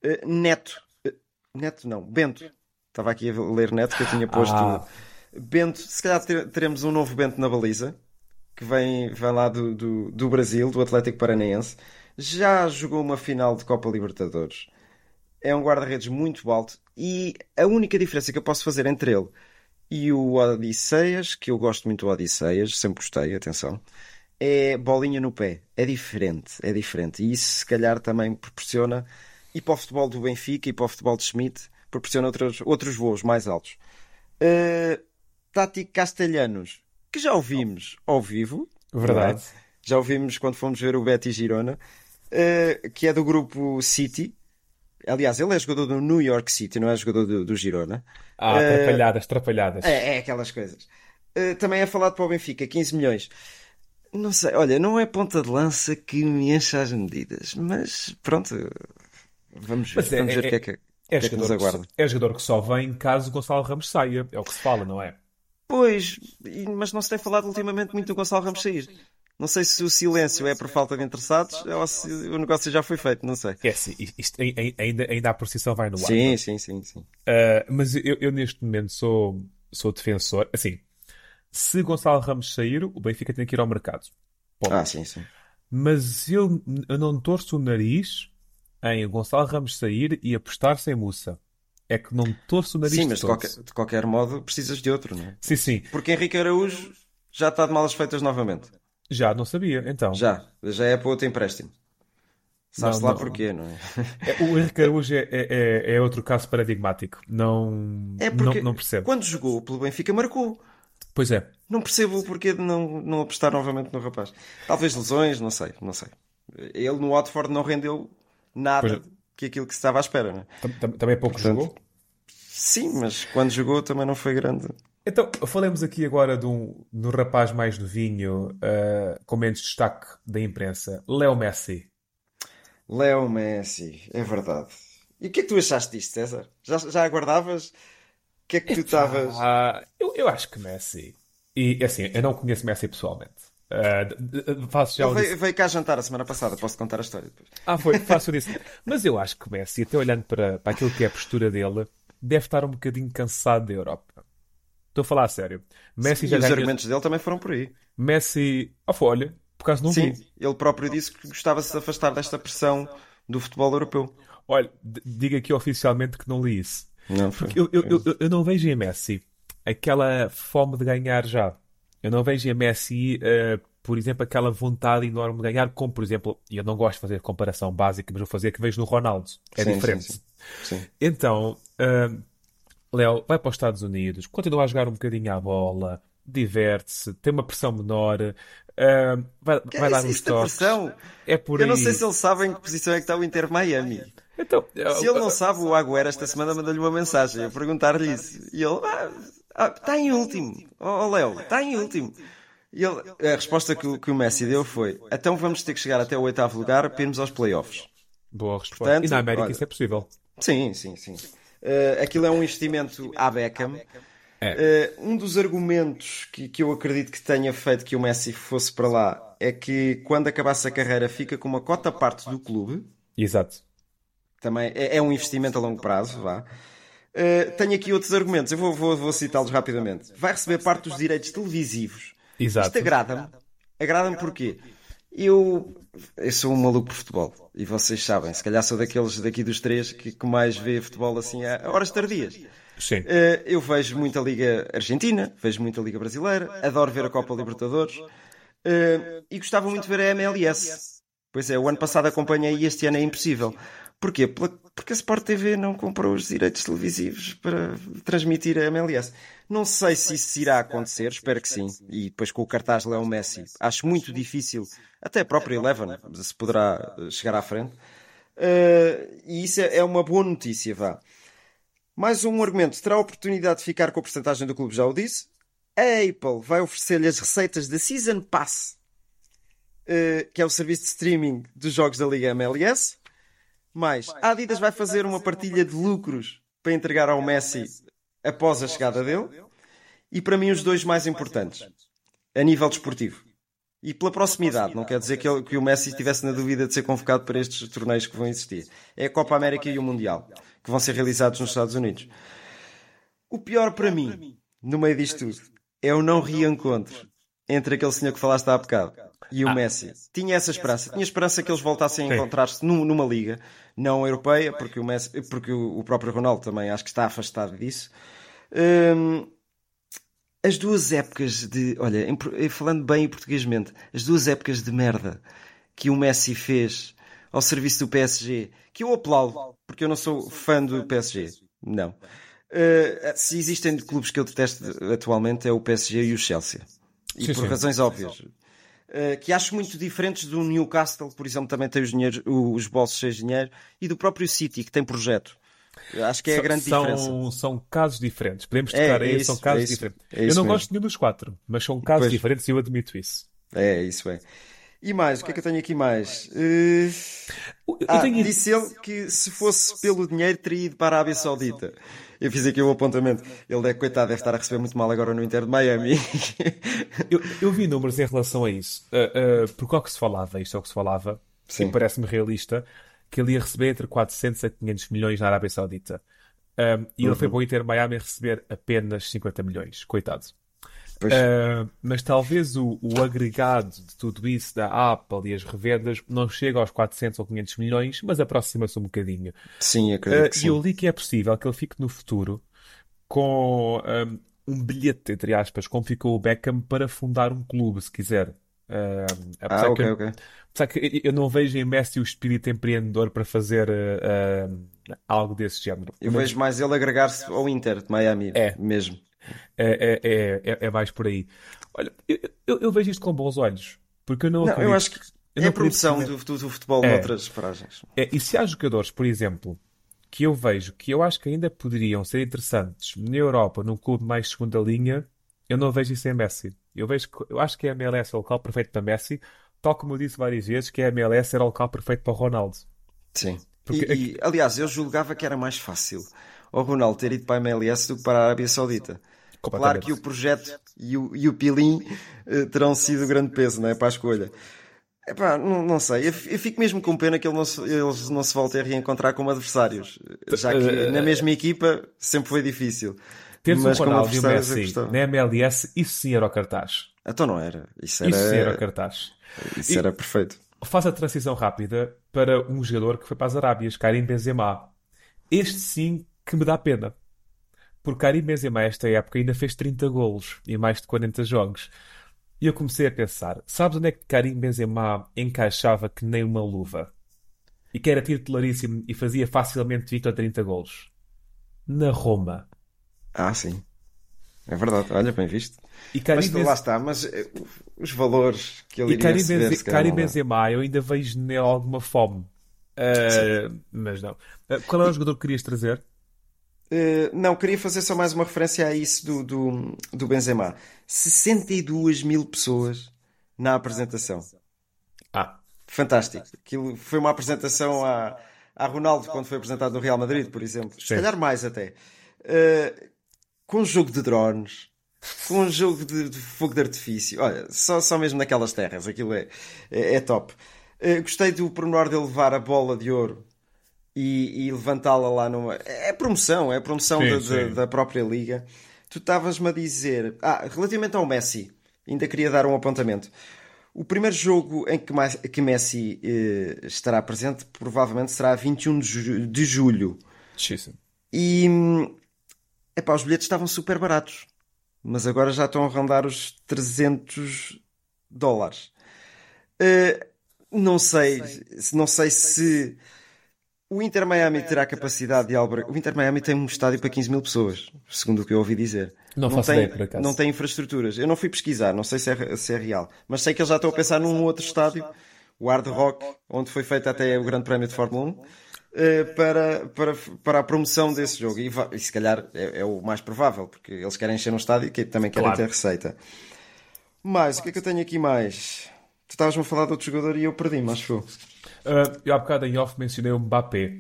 [SPEAKER 1] Eh, Neto. Neto não, Bento. Estava aqui a ler Neto que eu tinha posto.
[SPEAKER 5] Ah.
[SPEAKER 1] Bento, se calhar ter- teremos um novo Bento na baliza, que vem, vem lá do, do, do Brasil, do Atlético Paranaense. Já jogou uma final de Copa Libertadores. É um guarda-redes muito alto e a única diferença que eu posso fazer entre ele e o Odisseias, que eu gosto muito do Odisseias, sempre gostei, atenção, é bolinha no pé. É diferente, é diferente. E isso se calhar também proporciona, e para o futebol do Benfica e para o futebol de Schmidt, proporciona outros, outros voos mais altos. Uh, Tati Castelhanos, que já ouvimos ao vivo.
[SPEAKER 5] Verdade.
[SPEAKER 1] é? Já ouvimos quando fomos ver o Betty Girona, uh, que é do grupo City. Aliás, ele é jogador do New York City, não é jogador do, do Girona.
[SPEAKER 5] Ah,
[SPEAKER 1] Eh,
[SPEAKER 5] atrapalhadas, atrapalhadas.
[SPEAKER 1] É, é aquelas coisas. Uh, também é falado para o Benfica, 15 milhões. Não sei, olha, não é ponta de lança que me enche as medidas, mas pronto, vamos ver,
[SPEAKER 5] Mas é-
[SPEAKER 1] vamos ver o
[SPEAKER 5] é-
[SPEAKER 1] que é que,
[SPEAKER 5] É
[SPEAKER 1] o que, é que nos
[SPEAKER 5] jogador que,
[SPEAKER 1] aguarda.
[SPEAKER 5] só- é jogador que só vem caso Gonçalo Ramos saia. É o que se fala, não é?
[SPEAKER 1] Pois, mas não se tem falado ultimamente muito do Gonçalo Ramos sair. Não sei se o silêncio é por falta de interessados ou se o negócio já foi feito, não sei.
[SPEAKER 5] É assim, isto, ai- ai- ainda, ainda a procissão vai no ar.
[SPEAKER 1] Sim, sim, sim, sim.
[SPEAKER 5] Uh, mas eu, eu neste momento sou, sou defensor. Assim, se Gonçalo Ramos sair, o Benfica tem que ir ao mercado. Ponto.
[SPEAKER 1] Ah, sim, sim.
[SPEAKER 5] Mas eu, eu não torço o nariz em Gonçalo Ramos sair e apostar sem Mussa. É que não torço o nariz
[SPEAKER 1] Sim, mas de qualquer, de qualquer modo precisas de outro, não é?
[SPEAKER 5] Sim, sim.
[SPEAKER 1] Porque Henrique Araújo já está de malas feitas novamente.
[SPEAKER 5] Já, não sabia, então.
[SPEAKER 1] Já, já é para outro empréstimo. Sabe-se lá
[SPEAKER 5] não.
[SPEAKER 1] porquê, não é?
[SPEAKER 5] É, O Henrique Araújo é, é, é- é outro caso paradigmático. Não,
[SPEAKER 1] É porque
[SPEAKER 5] não, não percebo.
[SPEAKER 1] quando jogou pelo Benfica marcou.
[SPEAKER 5] Pois é.
[SPEAKER 1] Não percebo o porquê de não, não apostar novamente no rapaz. Talvez lesões, não sei, não sei. Ele no Watford não rendeu nada
[SPEAKER 5] Pois
[SPEAKER 1] que aquilo que se estava à espera, não é?
[SPEAKER 5] Tam- tam- Também pouco
[SPEAKER 1] Portanto-
[SPEAKER 5] jogou.
[SPEAKER 1] Sim, mas quando jogou também não foi grande.
[SPEAKER 5] Então, falemos aqui agora de um, de um rapaz mais novinho, ah, com menos destaque da imprensa, Leo Messi.
[SPEAKER 1] Leo Messi, é verdade. E o que é que tu achaste disto, César? Já, já aguardavas? O que é que tu estavas.
[SPEAKER 5] Ah, eu, eu acho que Messi. E assim, eu não conheço Messi pessoalmente. De- faço já
[SPEAKER 1] Ele
[SPEAKER 5] o
[SPEAKER 1] veio, veio cá jantar a semana passada, posso contar a história depois.
[SPEAKER 5] Ah, foi, faço disso. Mas eu acho que Messi, até olhando para, para aquilo que é a postura dele, deve estar um bocadinho cansado da Europa. Estou a falar a sério. Messi
[SPEAKER 1] E
[SPEAKER 5] já
[SPEAKER 1] os
[SPEAKER 5] ganha.
[SPEAKER 1] argumentos dele também foram por aí.
[SPEAKER 5] Messi. Ah, olha, por acaso não
[SPEAKER 1] Sim,
[SPEAKER 5] vi.
[SPEAKER 1] ele próprio disse que gostava de se afastar desta pressão do futebol europeu.
[SPEAKER 5] Olha, diga aqui oficialmente que não li isso.
[SPEAKER 1] Não foi.
[SPEAKER 5] Eu, eu, eu, eu não vejo em Messi aquela fome de ganhar já. Eu não vejo em Messi, eh, por exemplo, aquela vontade enorme de ganhar, como por exemplo, e eu não gosto de fazer comparação básica, mas vou fazer que vejo no Ronaldo. É
[SPEAKER 1] Sim,
[SPEAKER 5] diferente.
[SPEAKER 1] sim, sim. Sim.
[SPEAKER 5] Então, ah, Léo, vai para os Estados Unidos, continua a jogar um bocadinho à bola, diverte-se, tem uma pressão menor, ah, vai,
[SPEAKER 1] Que
[SPEAKER 5] vai
[SPEAKER 1] é
[SPEAKER 5] dar uns toques. É por
[SPEAKER 1] Eu não
[SPEAKER 5] aí.
[SPEAKER 1] sei se eles sabem em que posição é que está o Inter Miami.
[SPEAKER 5] Então,
[SPEAKER 1] Se ele não sabe, o Agüero esta semana mandou-lhe uma mensagem a perguntar-lhe isso. E ele, ah, ah, está em último. Oh, Léo, está em último. E ele, a resposta que, o- que o Messi deu foi: então vamos ter que chegar até o oitavo lugar para irmos aos playoffs.
[SPEAKER 5] Boa resposta.
[SPEAKER 1] Portanto,
[SPEAKER 5] e na América
[SPEAKER 1] olha-
[SPEAKER 5] isso é possível.
[SPEAKER 1] Sim, sim, sim. Eh, aquilo é um investimento à Beckham.
[SPEAKER 5] É.
[SPEAKER 1] Eh, um dos argumentos que, que eu acredito que tenha feito que o Messi fosse para lá é que quando acabasse a carreira fica com uma cota parte do clube.
[SPEAKER 5] Exato.
[SPEAKER 1] Também é, é um investimento a longo prazo, vá. Eh, tenho aqui outros argumentos, eu vou, vou- vou citá-los rapidamente. Vai receber parte dos direitos televisivos.
[SPEAKER 5] Exato.
[SPEAKER 1] Isto agrada-me. Agrada-me porquê? Eu, eu sou um maluco por futebol. E vocês sabem, se calhar sou daqueles daqui dos três que, que mais vê futebol assim a horas tardias.
[SPEAKER 5] Sim.
[SPEAKER 1] Eh, eu vejo muita Liga Argentina, vejo muita Liga Brasileira, adoro ver a Copa Libertadores eh, e gostava muito de ver a MLS. Pois é, o ano passado acompanhei e este ano é impossível. Porquê? Porque a Sport TV não comprou os direitos televisivos para transmitir a MLS. Não sei se isso irá acontecer, espero que sim. E depois com o cartaz Léo Messi, acho muito difícil, até a própria Eleven se poderá eh, chegar à frente. Eh, e isso é é uma boa notícia, vá. Mais um argumento. Terá a oportunidade de ficar com a porcentagem do clube, já o disse. A Apple vai oferecer-lhe as receitas da Season Pass, eh, que é o serviço de streaming dos jogos da Liga MLS. Mais, a Adidas vai fazer uma partilha de lucros para entregar ao Messi após a chegada dele. E para mim, os dois mais importantes, a nível desportivo. E pela proximidade, não quer dizer que, ele- que o Messi estivesse na dúvida de ser convocado para estes torneios que vão existir. É a Copa América e o Mundial, que vão ser realizados nos Estados Unidos. O pior para mim, no meio disto tudo, é o não reencontro entre aquele senhor que falaste há bocado e o Messi. Tinha essa esperança. Tinha esperança que eles voltassem a encontrar-se num- numa liga, não europeia, porque o, Messi, porque o próprio Ronaldo também acho que está afastado disso. Hum, as duas épocas de. Olha, eh, falando bem portuguesmente, as duas épocas de merda que o Messi fez ao serviço do PSG, que eu aplaudo, porque eu não sou fã do PSG. Não. Eh, se existem clubes que eu detesto atualmente é o PSG e o Chelsea. E
[SPEAKER 5] Sim,
[SPEAKER 1] por
[SPEAKER 5] sim.
[SPEAKER 1] razões óbvias. Eh, que acho muito diferentes do Newcastle, por exemplo, também tem os, dinheiros, os bolsos cheios de dinheiro, e do próprio City, que tem projeto. Acho que é a grande
[SPEAKER 5] são,
[SPEAKER 1] diferença.
[SPEAKER 5] São casos diferentes. Podemos
[SPEAKER 1] É,
[SPEAKER 5] tocar
[SPEAKER 1] é
[SPEAKER 5] aí,
[SPEAKER 1] isso,
[SPEAKER 5] são casos
[SPEAKER 1] é isso,
[SPEAKER 5] diferentes.
[SPEAKER 1] é
[SPEAKER 5] eu não
[SPEAKER 1] mesmo.
[SPEAKER 5] gosto de nenhum dos quatro, mas são casos
[SPEAKER 1] Pois.
[SPEAKER 5] diferentes e eu admito isso.
[SPEAKER 1] É, isso é. E mais, o que é que eu tenho aqui mais?
[SPEAKER 5] Eu
[SPEAKER 1] Ah,
[SPEAKER 5] tenho
[SPEAKER 1] disse ele que se fosse pelo dinheiro teria ido para a Arábia Saudita. Eu fiz aqui o apontamento. Ele, deve, coitado, deve estar a receber muito mal agora no Inter de Miami.
[SPEAKER 5] Eu, eu vi números em relação a isso. Uh, uh, porque ao que se falava, isto é o que se falava,
[SPEAKER 1] Sim.
[SPEAKER 5] e parece-me realista, que ele ia receber entre 400 a 500 milhões na Arábia Saudita. Um, e
[SPEAKER 1] Uhum.
[SPEAKER 5] ele foi para o Inter Miami receber apenas 50 milhões. Coitado. Uh, mas talvez o, o agregado de tudo isso da Apple e as revendas não chegue aos 400 ou 500 milhões, mas aproxima-se um bocadinho.
[SPEAKER 1] sim, acredito
[SPEAKER 5] Uh,
[SPEAKER 1] que
[SPEAKER 5] e
[SPEAKER 1] sim.
[SPEAKER 5] eu li que é possível que ele fique no futuro com um, um bilhete, entre aspas, como ficou o Beckham, para fundar um clube, se quiser. Uh,
[SPEAKER 1] ah, ok,
[SPEAKER 5] que,
[SPEAKER 1] ok.
[SPEAKER 5] Apesar que eu não vejo em Messi o espírito empreendedor para fazer uh, algo desse género.
[SPEAKER 1] Eu Mas... vejo mais ele agregar-se ao Inter de Miami,
[SPEAKER 5] é.
[SPEAKER 1] mesmo.
[SPEAKER 5] É, é, é, é, mais por aí. Olha, eu, eu, eu, vejo isto com bons olhos. Porque eu não,
[SPEAKER 1] não
[SPEAKER 5] acredito,
[SPEAKER 1] eu acho que é a promoção que... do, do, do, futebol
[SPEAKER 5] é,
[SPEAKER 1] noutras paragens.
[SPEAKER 5] É, e se há jogadores, por exemplo, que eu vejo que eu acho que ainda poderiam ser interessantes na Europa, num clube mais segunda linha, eu não vejo isso em Messi. Eu, vejo, eu acho que a MLS é o local perfeito para Messi, tal como eu disse várias vezes, que a MLS era o local perfeito para o Ronaldo.
[SPEAKER 1] Sim. Porque... E, e, aliás, eu julgava que era mais fácil o Ronaldo ter ido para a MLS do que para a Arábia Saudita. Claro que o projeto e o, e o Pilim uh, terão sido grande peso não é, para a escolha. Epá, não, não sei, eu, eu, fico mesmo com pena que ele não se, eles não se voltem a reencontrar como adversários, já que uh, na mesma equipa sempre foi difícil.
[SPEAKER 5] Teres Mas um Ronaldo e o Messi na MLS, isso sim era o cartaz.
[SPEAKER 1] Então não era. Isso era,
[SPEAKER 5] isso sim era o cartaz.
[SPEAKER 1] Isso e era perfeito.
[SPEAKER 5] Faz a transição rápida para um jogador que foi para as Arábias, Karim Benzema. Este sim que me dá pena. Porque Karim Benzema, esta época, ainda fez 30 golos em mais de 40 jogos. E eu comecei a pensar, sabes onde é que Karim Benzema encaixava que nem uma luva? E que era titularíssimo e fazia facilmente 20 ou 30 golos? Na Roma.
[SPEAKER 1] Ah, sim. É verdade, olha, bem visto. E Karim mas Benz... lá está, mas eh, os valores que ele
[SPEAKER 5] e iria Karim, Benze... Karim Benzema, eu ainda vejo nele alguma fome. Uh, mas não. Uh, qual é o jogador que querias trazer?
[SPEAKER 1] Uh, não, queria fazer só mais uma referência a isso do, do, do Benzema. 62 mil pessoas na apresentação.
[SPEAKER 5] Ah.
[SPEAKER 1] Fantástico. Aquilo foi uma apresentação a, a Ronaldo quando foi apresentado no Real Madrid, por exemplo. Sim. Se calhar mais até. Uh, com um jogo de drones, com um jogo de, de, fogo de artifício. Olha, só, só mesmo naquelas terras. Aquilo é, é, é top. Uh, gostei do pormenor de levar a bola de ouro e, e levantá-la lá numa. É promoção, é promoção sim, da, sim. da, própria liga. Tu estavas-me a dizer. Ah, relativamente ao Messi, ainda queria dar um apontamento. O primeiro jogo em que, que Messi eh, estará presente provavelmente será 21 de, ju de julho.
[SPEAKER 5] Sim.
[SPEAKER 1] E. Epá, os bilhetes estavam super baratos. Mas agora já estão a rondar os 300 dólares. Uh, não sei, não sei se o Inter Miami terá capacidade de albergar. O Inter Miami tem um estádio para 15 mil pessoas, segundo o que eu ouvi dizer.
[SPEAKER 5] Não, não
[SPEAKER 1] tem,
[SPEAKER 5] ideia, por acaso.
[SPEAKER 1] Não tem infraestruturas. Eu não fui pesquisar, não sei se é, se é real. Mas sei que eles já estão a pensar num outro estádio, o Hard Rock, onde foi feito até o Grande Prémio de Fórmula 1, eh, para, para, para a promoção desse jogo. E, e se calhar é, é, o mais provável, porque eles querem encher um estádio e também querem claro. ter receita. Mas o que é que eu tenho aqui mais? Tu estavas-me a falar de outro jogador e eu perdi-me, acho que foi.
[SPEAKER 5] Uh, eu há bocado em off mencionei o Mbappé,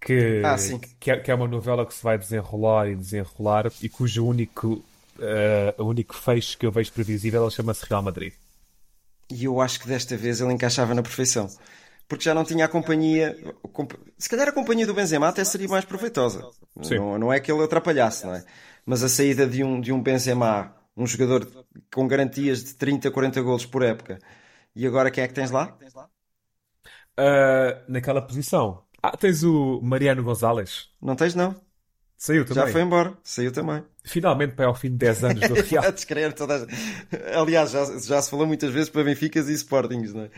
[SPEAKER 5] que,
[SPEAKER 1] ah,
[SPEAKER 5] que, é, que, é, uma novela que se vai desenrolar e desenrolar e cujo único, uh, único fecho que eu vejo previsível chama-se Real Madrid.
[SPEAKER 1] E eu acho que desta vez ele encaixava na perfeição. Porque já não tinha a companhia. Se calhar a companhia do Benzema até seria mais proveitosa. Não, não é que ele atrapalhasse, não é? Mas a saída de um, de um Benzema, um jogador com garantias de 30, 40 golos por época, e agora quem é que tens lá?
[SPEAKER 5] Uh, naquela posição. Ah, tens o Mariano Gonzalez.
[SPEAKER 1] Não tens, não.
[SPEAKER 5] Saiu também.
[SPEAKER 1] Já foi embora, saiu também.
[SPEAKER 5] Finalmente, para ao fim de 10 anos do Real.
[SPEAKER 1] a descrever toda a... Aliás, já, já se falou muitas vezes para Benficas e Sportings, não é?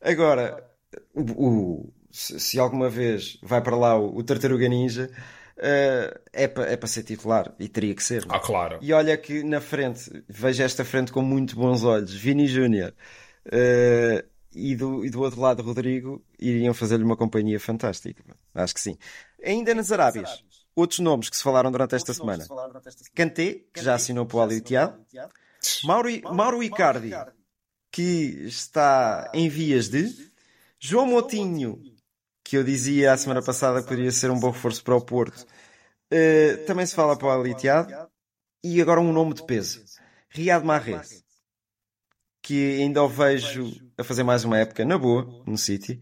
[SPEAKER 1] Agora, o, o, se alguma vez vai para lá o, o Tartaruga Ninja, uh, é para é para ser titular e teria que ser.
[SPEAKER 5] Ah, claro.
[SPEAKER 1] E olha que na frente, vejo esta frente com muito bons olhos. Vini Júnior. Uh, e do, e do outro lado Rodrigo iriam fazer-lhe uma companhia fantástica. Acho que sim. Ainda nas Arábias, outros nomes que se falaram durante esta semana. Kanté, que já assinou para o Al Ittihad. Mauro, Mauro Icardi, que está em vias de. João Motinho, que eu dizia a semana passada que poderia ser um bom reforço para o Porto. Uh, também se fala para o Al Ittihad. E agora um nome de peso. Riyad Mahrez que ainda o vejo a fazer mais uma época na boa, no City.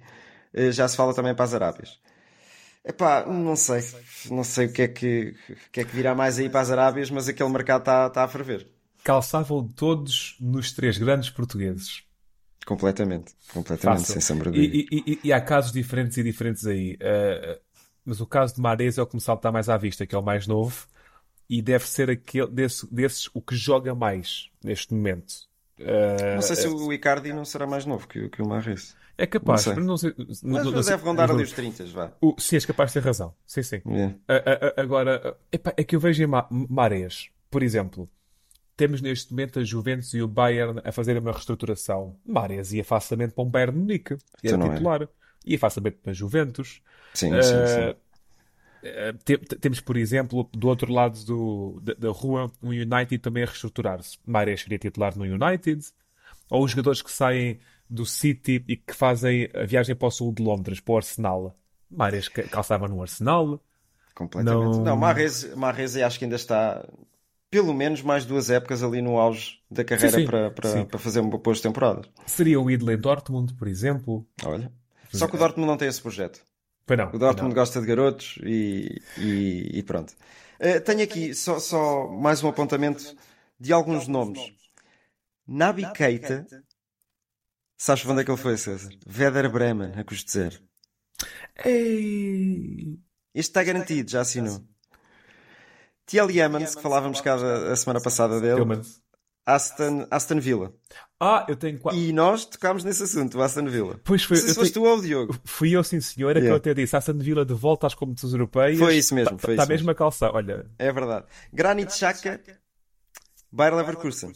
[SPEAKER 1] Eh, já se fala também para as Arábias. Epá, não sei. Não sei o que é que, o que, é que virá mais aí para as Arábias, mas aquele mercado está, está a ferver.
[SPEAKER 5] Calçavam todos nos três grandes portugueses.
[SPEAKER 1] Completamente. Completamente, Fácil. sem sombra de
[SPEAKER 5] e, e, e, há casos diferentes e diferentes aí. Uh, mas o caso de Mares é o que me salta mais à vista, que é o mais novo. E deve ser aquele desse, desses o que joga mais neste momento. Uh,
[SPEAKER 1] Não sei se o Icardi não será mais novo que, que o Mahrez.
[SPEAKER 5] É capaz,
[SPEAKER 1] Não
[SPEAKER 5] não sei.
[SPEAKER 1] Mas
[SPEAKER 5] não- não sei-
[SPEAKER 1] deve rondar ali os 30, vá.
[SPEAKER 5] O- Sim, és capaz de ter razão. Sim, sim.
[SPEAKER 1] É.
[SPEAKER 5] A- a- a- agora, epá, é que eu vejo em Ma- Marés, por exemplo, temos neste momento a Juventus e o Bayern a fazerem uma reestruturação. Marés ia facilmente para um Bayern de Munique,
[SPEAKER 1] Então
[SPEAKER 5] era
[SPEAKER 1] não é.
[SPEAKER 5] titular. Ia facilmente para a Juventus.
[SPEAKER 1] Sim, sim,
[SPEAKER 5] Uh,
[SPEAKER 1] sim.
[SPEAKER 5] te- temos, por exemplo, do outro lado do- da, da rua, um United também a reestruturar-se. Marés seria titular no United. Ou os jogadores que saem do City e que fazem a viagem para o sul de Londres, para o Arsenal. Marés ca- calçava no Arsenal.
[SPEAKER 1] Completamente.
[SPEAKER 5] Não-
[SPEAKER 1] Não, eu acho que ainda está pelo menos mais duas épocas ali no auge da carreira
[SPEAKER 5] sim.
[SPEAKER 1] para, para,
[SPEAKER 5] Sim.
[SPEAKER 1] para fazer uma boas temporadas.
[SPEAKER 5] Seria o Idle em Dortmund, por exemplo.
[SPEAKER 1] Olha. Só que o Dortmund não tem esse projeto.
[SPEAKER 5] Foi não.
[SPEAKER 1] O Dortmund
[SPEAKER 5] não.
[SPEAKER 1] gosta de garotos e, e, e pronto. Eh, tenho aqui só, só mais um apontamento de alguns nomes. Nabi Keita. Sabes onde é que ele foi, César? Werder Bremen, a custo zero.
[SPEAKER 5] Ei!
[SPEAKER 1] Este está garantido, já assinou. T.L. Yamans, que falávamos cá a, a semana passada dele.
[SPEAKER 5] Tillmans.
[SPEAKER 1] Aston, Aston Villa.
[SPEAKER 5] Ah, eu tenho quatro.
[SPEAKER 1] E nós tocámos nesse assunto, o Aston Villa.
[SPEAKER 5] Pois foi.
[SPEAKER 1] Não sei
[SPEAKER 5] eu
[SPEAKER 1] se foste
[SPEAKER 5] tenho-
[SPEAKER 1] tu ou o Diogo.
[SPEAKER 5] Fui eu, sim, senhor, é que
[SPEAKER 1] Yeah.
[SPEAKER 5] eu até disse. Aston Villa de volta às competições europeias.
[SPEAKER 1] Foi isso mesmo,
[SPEAKER 5] Está
[SPEAKER 1] isso
[SPEAKER 5] mesmo a calçar. Olha,
[SPEAKER 1] É verdade. Granit Xhaka, Bayer Leverkusen.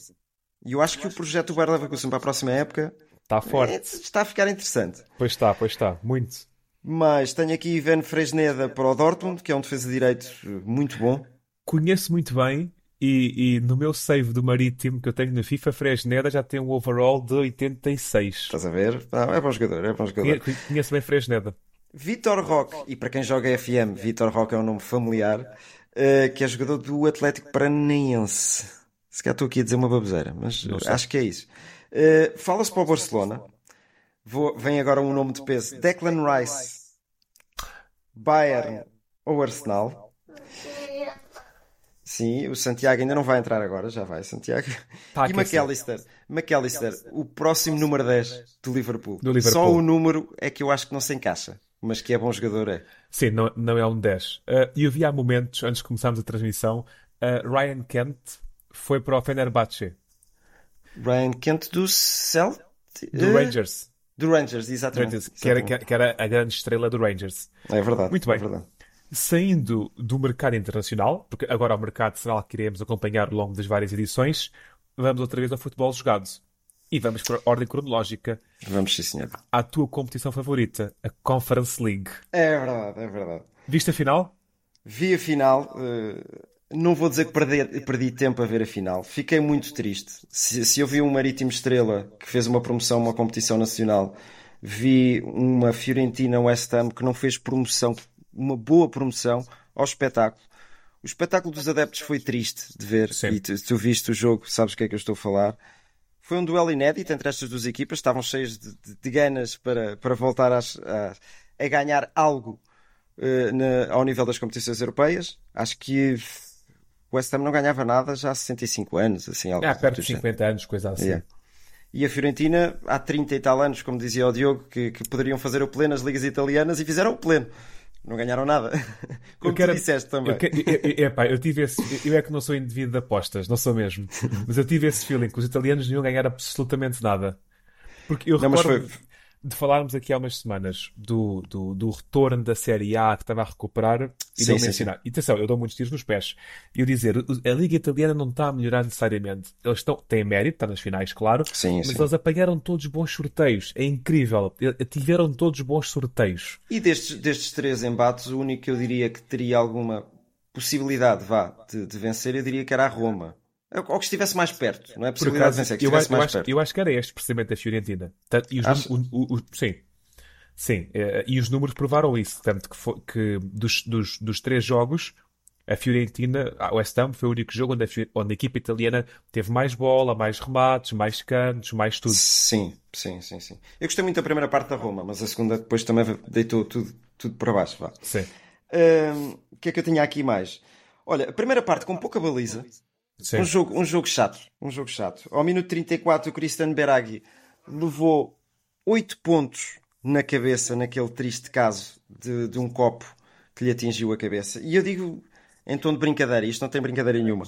[SPEAKER 1] E eu acho que o projeto do Bayer Leverkusen para a próxima época
[SPEAKER 5] está
[SPEAKER 1] é-
[SPEAKER 5] forte.
[SPEAKER 1] está a ficar interessante.
[SPEAKER 5] Pois está, pois está. Muito.
[SPEAKER 1] Mas tenho aqui Ivan Fresneda para o Dortmund, que é um defesa de direito muito bom.
[SPEAKER 5] Conheço muito bem. E, e no meu save do Marítimo que eu tenho na FIFA, Fresneda já tem um overall de 86.
[SPEAKER 1] Estás a ver? Ah, é bom jogador, é bom jogador.
[SPEAKER 5] Conhe- Conheço bem Fresneda.
[SPEAKER 1] Vitor Roque, e para quem joga FM, Vitor Roque é um nome familiar, eh, que é jogador do Atlético Paranaense. Se calhar estou aqui a dizer uma baboseira, mas acho que é isso. Eh, Fala-se para o Barcelona. Vou- vem agora um nome de peso: Declan Rice, Bayern ou Arsenal. Sim, o Santiago ainda não vai entrar agora, já vai, Santiago.
[SPEAKER 5] Tá
[SPEAKER 1] e. McAllister, McAllister, o próximo número 10 do Liverpool.
[SPEAKER 5] Do Liverpool.
[SPEAKER 1] Só o número é que eu acho que não se encaixa, mas que é bom jogador, é.
[SPEAKER 5] Sim, não, não é um 10. Uh, E eu vi há momentos, antes de começarmos a transmissão, uh, Ryan Kent foi para o Fenerbahçe,
[SPEAKER 1] Ryan Kent do Celtic?
[SPEAKER 5] do Rangers.
[SPEAKER 1] Do Rangers, exatamente.
[SPEAKER 5] Rangers, que, era, que era a grande estrela do Rangers.
[SPEAKER 1] É verdade.
[SPEAKER 5] Muito bem.
[SPEAKER 1] É verdade.
[SPEAKER 5] Saindo do mercado internacional, porque agora o mercado nacional que iremos acompanhar ao longo das várias edições, vamos outra vez ao futebol jogado. E vamos para a ordem cronológica.
[SPEAKER 1] Vamos sim, senhor.
[SPEAKER 5] À tua competição favorita, a Conference League.
[SPEAKER 1] É verdade, é verdade.
[SPEAKER 5] Viste a final?
[SPEAKER 1] Vi a final. eh, não vou dizer que perdi, perdi tempo a ver a final. Fiquei muito triste. Se, se eu vi um Marítimo Estrela que fez uma promoção a uma competição nacional, vi uma Fiorentina West Ham que não fez promoção, uma boa promoção ao espetáculo. O espetáculo dos adeptos foi triste de ver.
[SPEAKER 5] Sim.
[SPEAKER 1] E tu, tu viste o jogo, sabes o que é que eu estou a falar. Foi um duelo inédito entre estas duas equipas, estavam cheias de, de- de ganas para, para voltar às- a, a ganhar algo eh, na- ao nível das competições europeias. Acho que o West Ham não ganhava nada já há 65 anos, assim, algo
[SPEAKER 5] É, perto de
[SPEAKER 1] género.
[SPEAKER 5] 50 anos, coisa assim.
[SPEAKER 1] Yeah. E a Fiorentina, há 30 e tal anos, como dizia o Diogo, que, que poderiam fazer o pleno nas ligas italianas e fizeram o pleno. Não ganharam nada. Como
[SPEAKER 5] Eu quero-
[SPEAKER 1] tu disseste também.
[SPEAKER 5] Eu, que- eu- eu- eu tive esse. Eu é que não sou indivíduo de apostas, não sou mesmo. Mas eu tive esse feeling que os italianos não iam ganhar absolutamente nada. Porque eu
[SPEAKER 1] Não, mas
[SPEAKER 5] recordo
[SPEAKER 1] foi-
[SPEAKER 5] de falarmos aqui há umas semanas do, do, do retorno da Série A que estava a recuperar e
[SPEAKER 1] Sim,
[SPEAKER 5] não mencionar. E atenção, eu dou muitos tiros nos pés. E eu dizer, a Liga Italiana não está a melhorar necessariamente. Eles estão, têm mérito, está nas finais, claro.
[SPEAKER 1] Sim,
[SPEAKER 5] mas
[SPEAKER 1] sim.
[SPEAKER 5] eles apanharam todos bons sorteios. É incrível. Tiveram todos bons sorteios.
[SPEAKER 1] E destes, destes três embates, o único que eu diria que teria alguma possibilidade, vá, de, de vencer, eu diria que era a Roma. Ou que estivesse mais perto, não é possibilidade
[SPEAKER 5] acaso,
[SPEAKER 1] de vencer, que
[SPEAKER 5] eu,
[SPEAKER 1] estivesse
[SPEAKER 5] acho, eu,
[SPEAKER 1] mais
[SPEAKER 5] acho,
[SPEAKER 1] perto.
[SPEAKER 5] eu acho que era este precisamente da Fiorentina. Tanto- e os num- o- o- o- sim. Sim. eh, E os números provaram isso. Tanto que, foi- que dos, dos, dos três jogos, a Fiorentina, a West Ham, foi o único jogo onde a, onde a equipa italiana teve mais bola, mais remates, mais cantos, mais tudo.
[SPEAKER 1] Sim, sim, sim, sim. Eu gostei muito da primeira parte da Roma, mas a segunda depois também deitou tudo, tudo para baixo, vá.
[SPEAKER 5] Sim.
[SPEAKER 1] O que é que eu tinha aqui mais? Olha, a primeira parte com pouca baliza,
[SPEAKER 5] Sim.
[SPEAKER 1] um jogo, um jogo chato, um jogo chato. Ao minuto 34 o Cristiano Beraghi levou 8 pontos na cabeça naquele triste caso de, de um copo que lhe atingiu a cabeça. E eu digo em tom de brincadeira, isto não tem brincadeira nenhuma.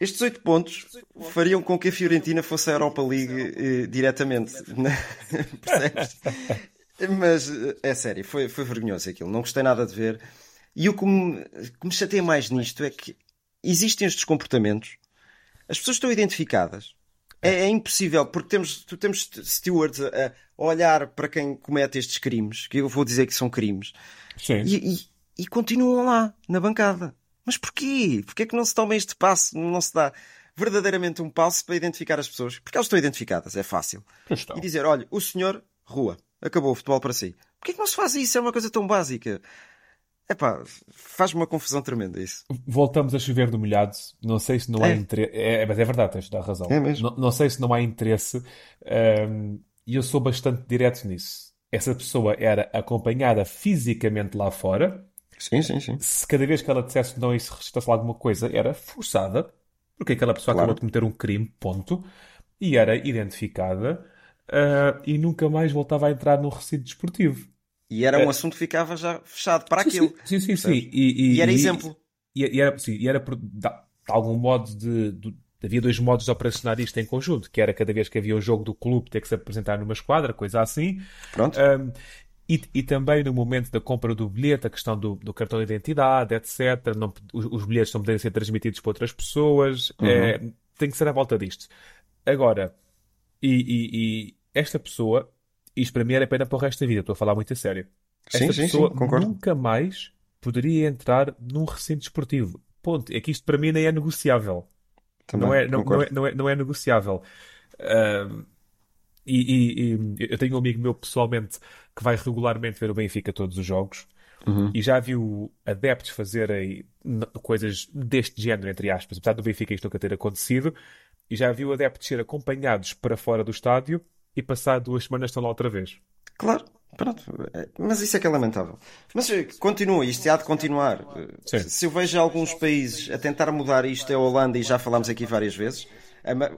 [SPEAKER 1] Estes oito pontos fariam com que a Fiorentina fosse a Europa League eh, diretamente. né? Percebes? Mas eh, é sério, foi, foi vergonhoso aquilo. Não gostei nada de ver. E o que me, que me chateia mais nisto é que existem estes comportamentos, as pessoas estão identificadas. É, é impossível, porque temos, tu temos stewards a, olhar para quem comete estes crimes, que eu vou dizer que são crimes, e, e- e continuam lá, na bancada. Mas porquê? Porquê é que não se toma este passo? Não se dá verdadeiramente um passo para identificar as pessoas? Porque elas estão identificadas, é fácil.
[SPEAKER 5] Estão.
[SPEAKER 1] E dizer, olha, o senhor, rua, acabou o futebol para si. Porquê é que não se faz isso? É uma coisa tão básica. Epá, faz-me uma confusão tremenda isso.
[SPEAKER 5] Voltamos a chover no molhado. Não sei se não há
[SPEAKER 1] É.
[SPEAKER 5] interesse. É, mas é verdade, tens de dar razão.
[SPEAKER 1] É mesmo.
[SPEAKER 5] Não, não sei se não há interesse. hum, E eu sou bastante direto nisso. Essa pessoa era acompanhada fisicamente lá fora.
[SPEAKER 1] Sim, sim, sim.
[SPEAKER 5] Se cada vez que ela dissesse não e se registrasse alguma coisa, era forçada. Porque aquela pessoa
[SPEAKER 1] Claro.
[SPEAKER 5] acabou de cometer um crime, ponto. E era identificada. ah, e nunca mais voltava a entrar num recinto desportivo.
[SPEAKER 1] E era um assunto que ficava já fechado para
[SPEAKER 5] É. Sim,
[SPEAKER 1] aquilo.
[SPEAKER 5] Sim, sim, sim.
[SPEAKER 1] percebes?
[SPEAKER 5] E,
[SPEAKER 1] E era exemplo.
[SPEAKER 5] E, e era, sim, e era por, de, algum modo de, de- Havia dois modos de operacionar isto em conjunto, que era cada vez que havia o jogo do clube ter que se apresentar numa esquadra, coisa assim.
[SPEAKER 1] Pronto.
[SPEAKER 5] Um, e, e também no momento da compra do bilhete, a questão do, do cartão de identidade, etc. Não, os, os bilhetes não podem ser transmitidos para outras pessoas.
[SPEAKER 1] Uhum.
[SPEAKER 5] É, tem que ser à volta disto. Agora, e, e- e esta pessoa, isto para mim era pena para o resto da vida, estou a falar muito a sério.
[SPEAKER 1] Sim,
[SPEAKER 5] Esta
[SPEAKER 1] sim,
[SPEAKER 5] pessoa
[SPEAKER 1] sim, concordo.
[SPEAKER 5] nunca mais poderia entrar num recinto esportivo. Ponto. É que isto para mim nem é negociável.
[SPEAKER 1] Também,
[SPEAKER 5] Não é, não, não é, não é, não é negociável. Ahm, e, e- e eu tenho um amigo meu pessoalmente que vai regularmente ver o Benfica todos os jogos
[SPEAKER 1] Uhum.
[SPEAKER 5] e já viu adeptos fazerem coisas deste género, entre aspas, apesar do Benfica isto nunca ter acontecido, e já viu adeptos ser acompanhados para fora do estádio e passar duas semanas estão lá outra vez.
[SPEAKER 1] Claro, pronto. É, Mas isso é que é lamentável. Mas eh, continua, isto há de continuar. Eh,
[SPEAKER 5] Sim.
[SPEAKER 1] Se eu vejo alguns países a tentar mudar isto, é a Holanda, e já falámos aqui várias vezes,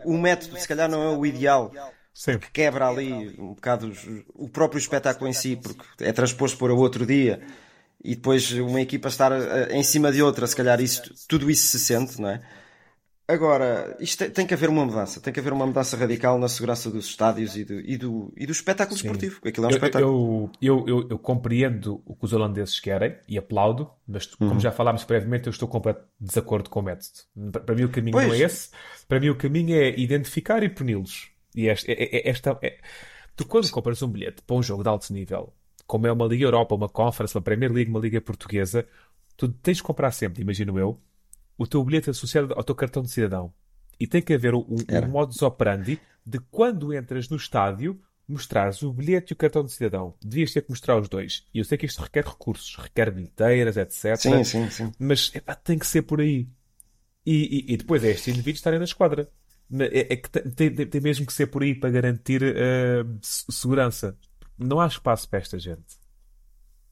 [SPEAKER 1] o método se calhar não é o ideal,
[SPEAKER 5] Sim.
[SPEAKER 1] que quebra ali um bocado o próprio espetáculo em si, porque é transposto para outro dia e depois uma equipa estar eh, em cima de outra, se calhar isso, tudo isso se sente, não é? Agora, isto tem, que haver uma mudança, tem que haver uma mudança radical na segurança dos estádios e do, e do, e do espetáculo desportivo. porque Aquilo é um
[SPEAKER 5] Eu,
[SPEAKER 1] espetáculo.
[SPEAKER 5] eu, eu, eu, compreendo o que os holandeses querem e aplaudo, mas
[SPEAKER 1] Uhum.
[SPEAKER 5] como já falámos previamente, eu estou completamente de desacordo com o método. Para para mim o caminho não é
[SPEAKER 1] Pois.
[SPEAKER 5] esse. Para mim o caminho é identificar e puni-los. E esta, é- é- esta é- Tu quando compras um bilhete para um jogo de alto nível, como é uma Liga Europa, uma Conference, uma Premier League, uma Liga Portuguesa, tu tens de comprar sempre, imagino eu, o teu bilhete associado ao teu cartão de cidadão. E tem que haver um, um modus operandi de quando entras no estádio mostrares o bilhete e o cartão de cidadão. Devias ter que mostrar os dois. E eu sei que isto requer recursos, requer bilheteiras, etc.
[SPEAKER 1] Sim, sim, sim.
[SPEAKER 5] Mas epá, tem que ser por aí. E, e- e depois é estes indivíduos estarem na esquadra. É, é que tem, tem- tem mesmo que ser por aí para garantir se- segurança. Não há espaço para esta gente.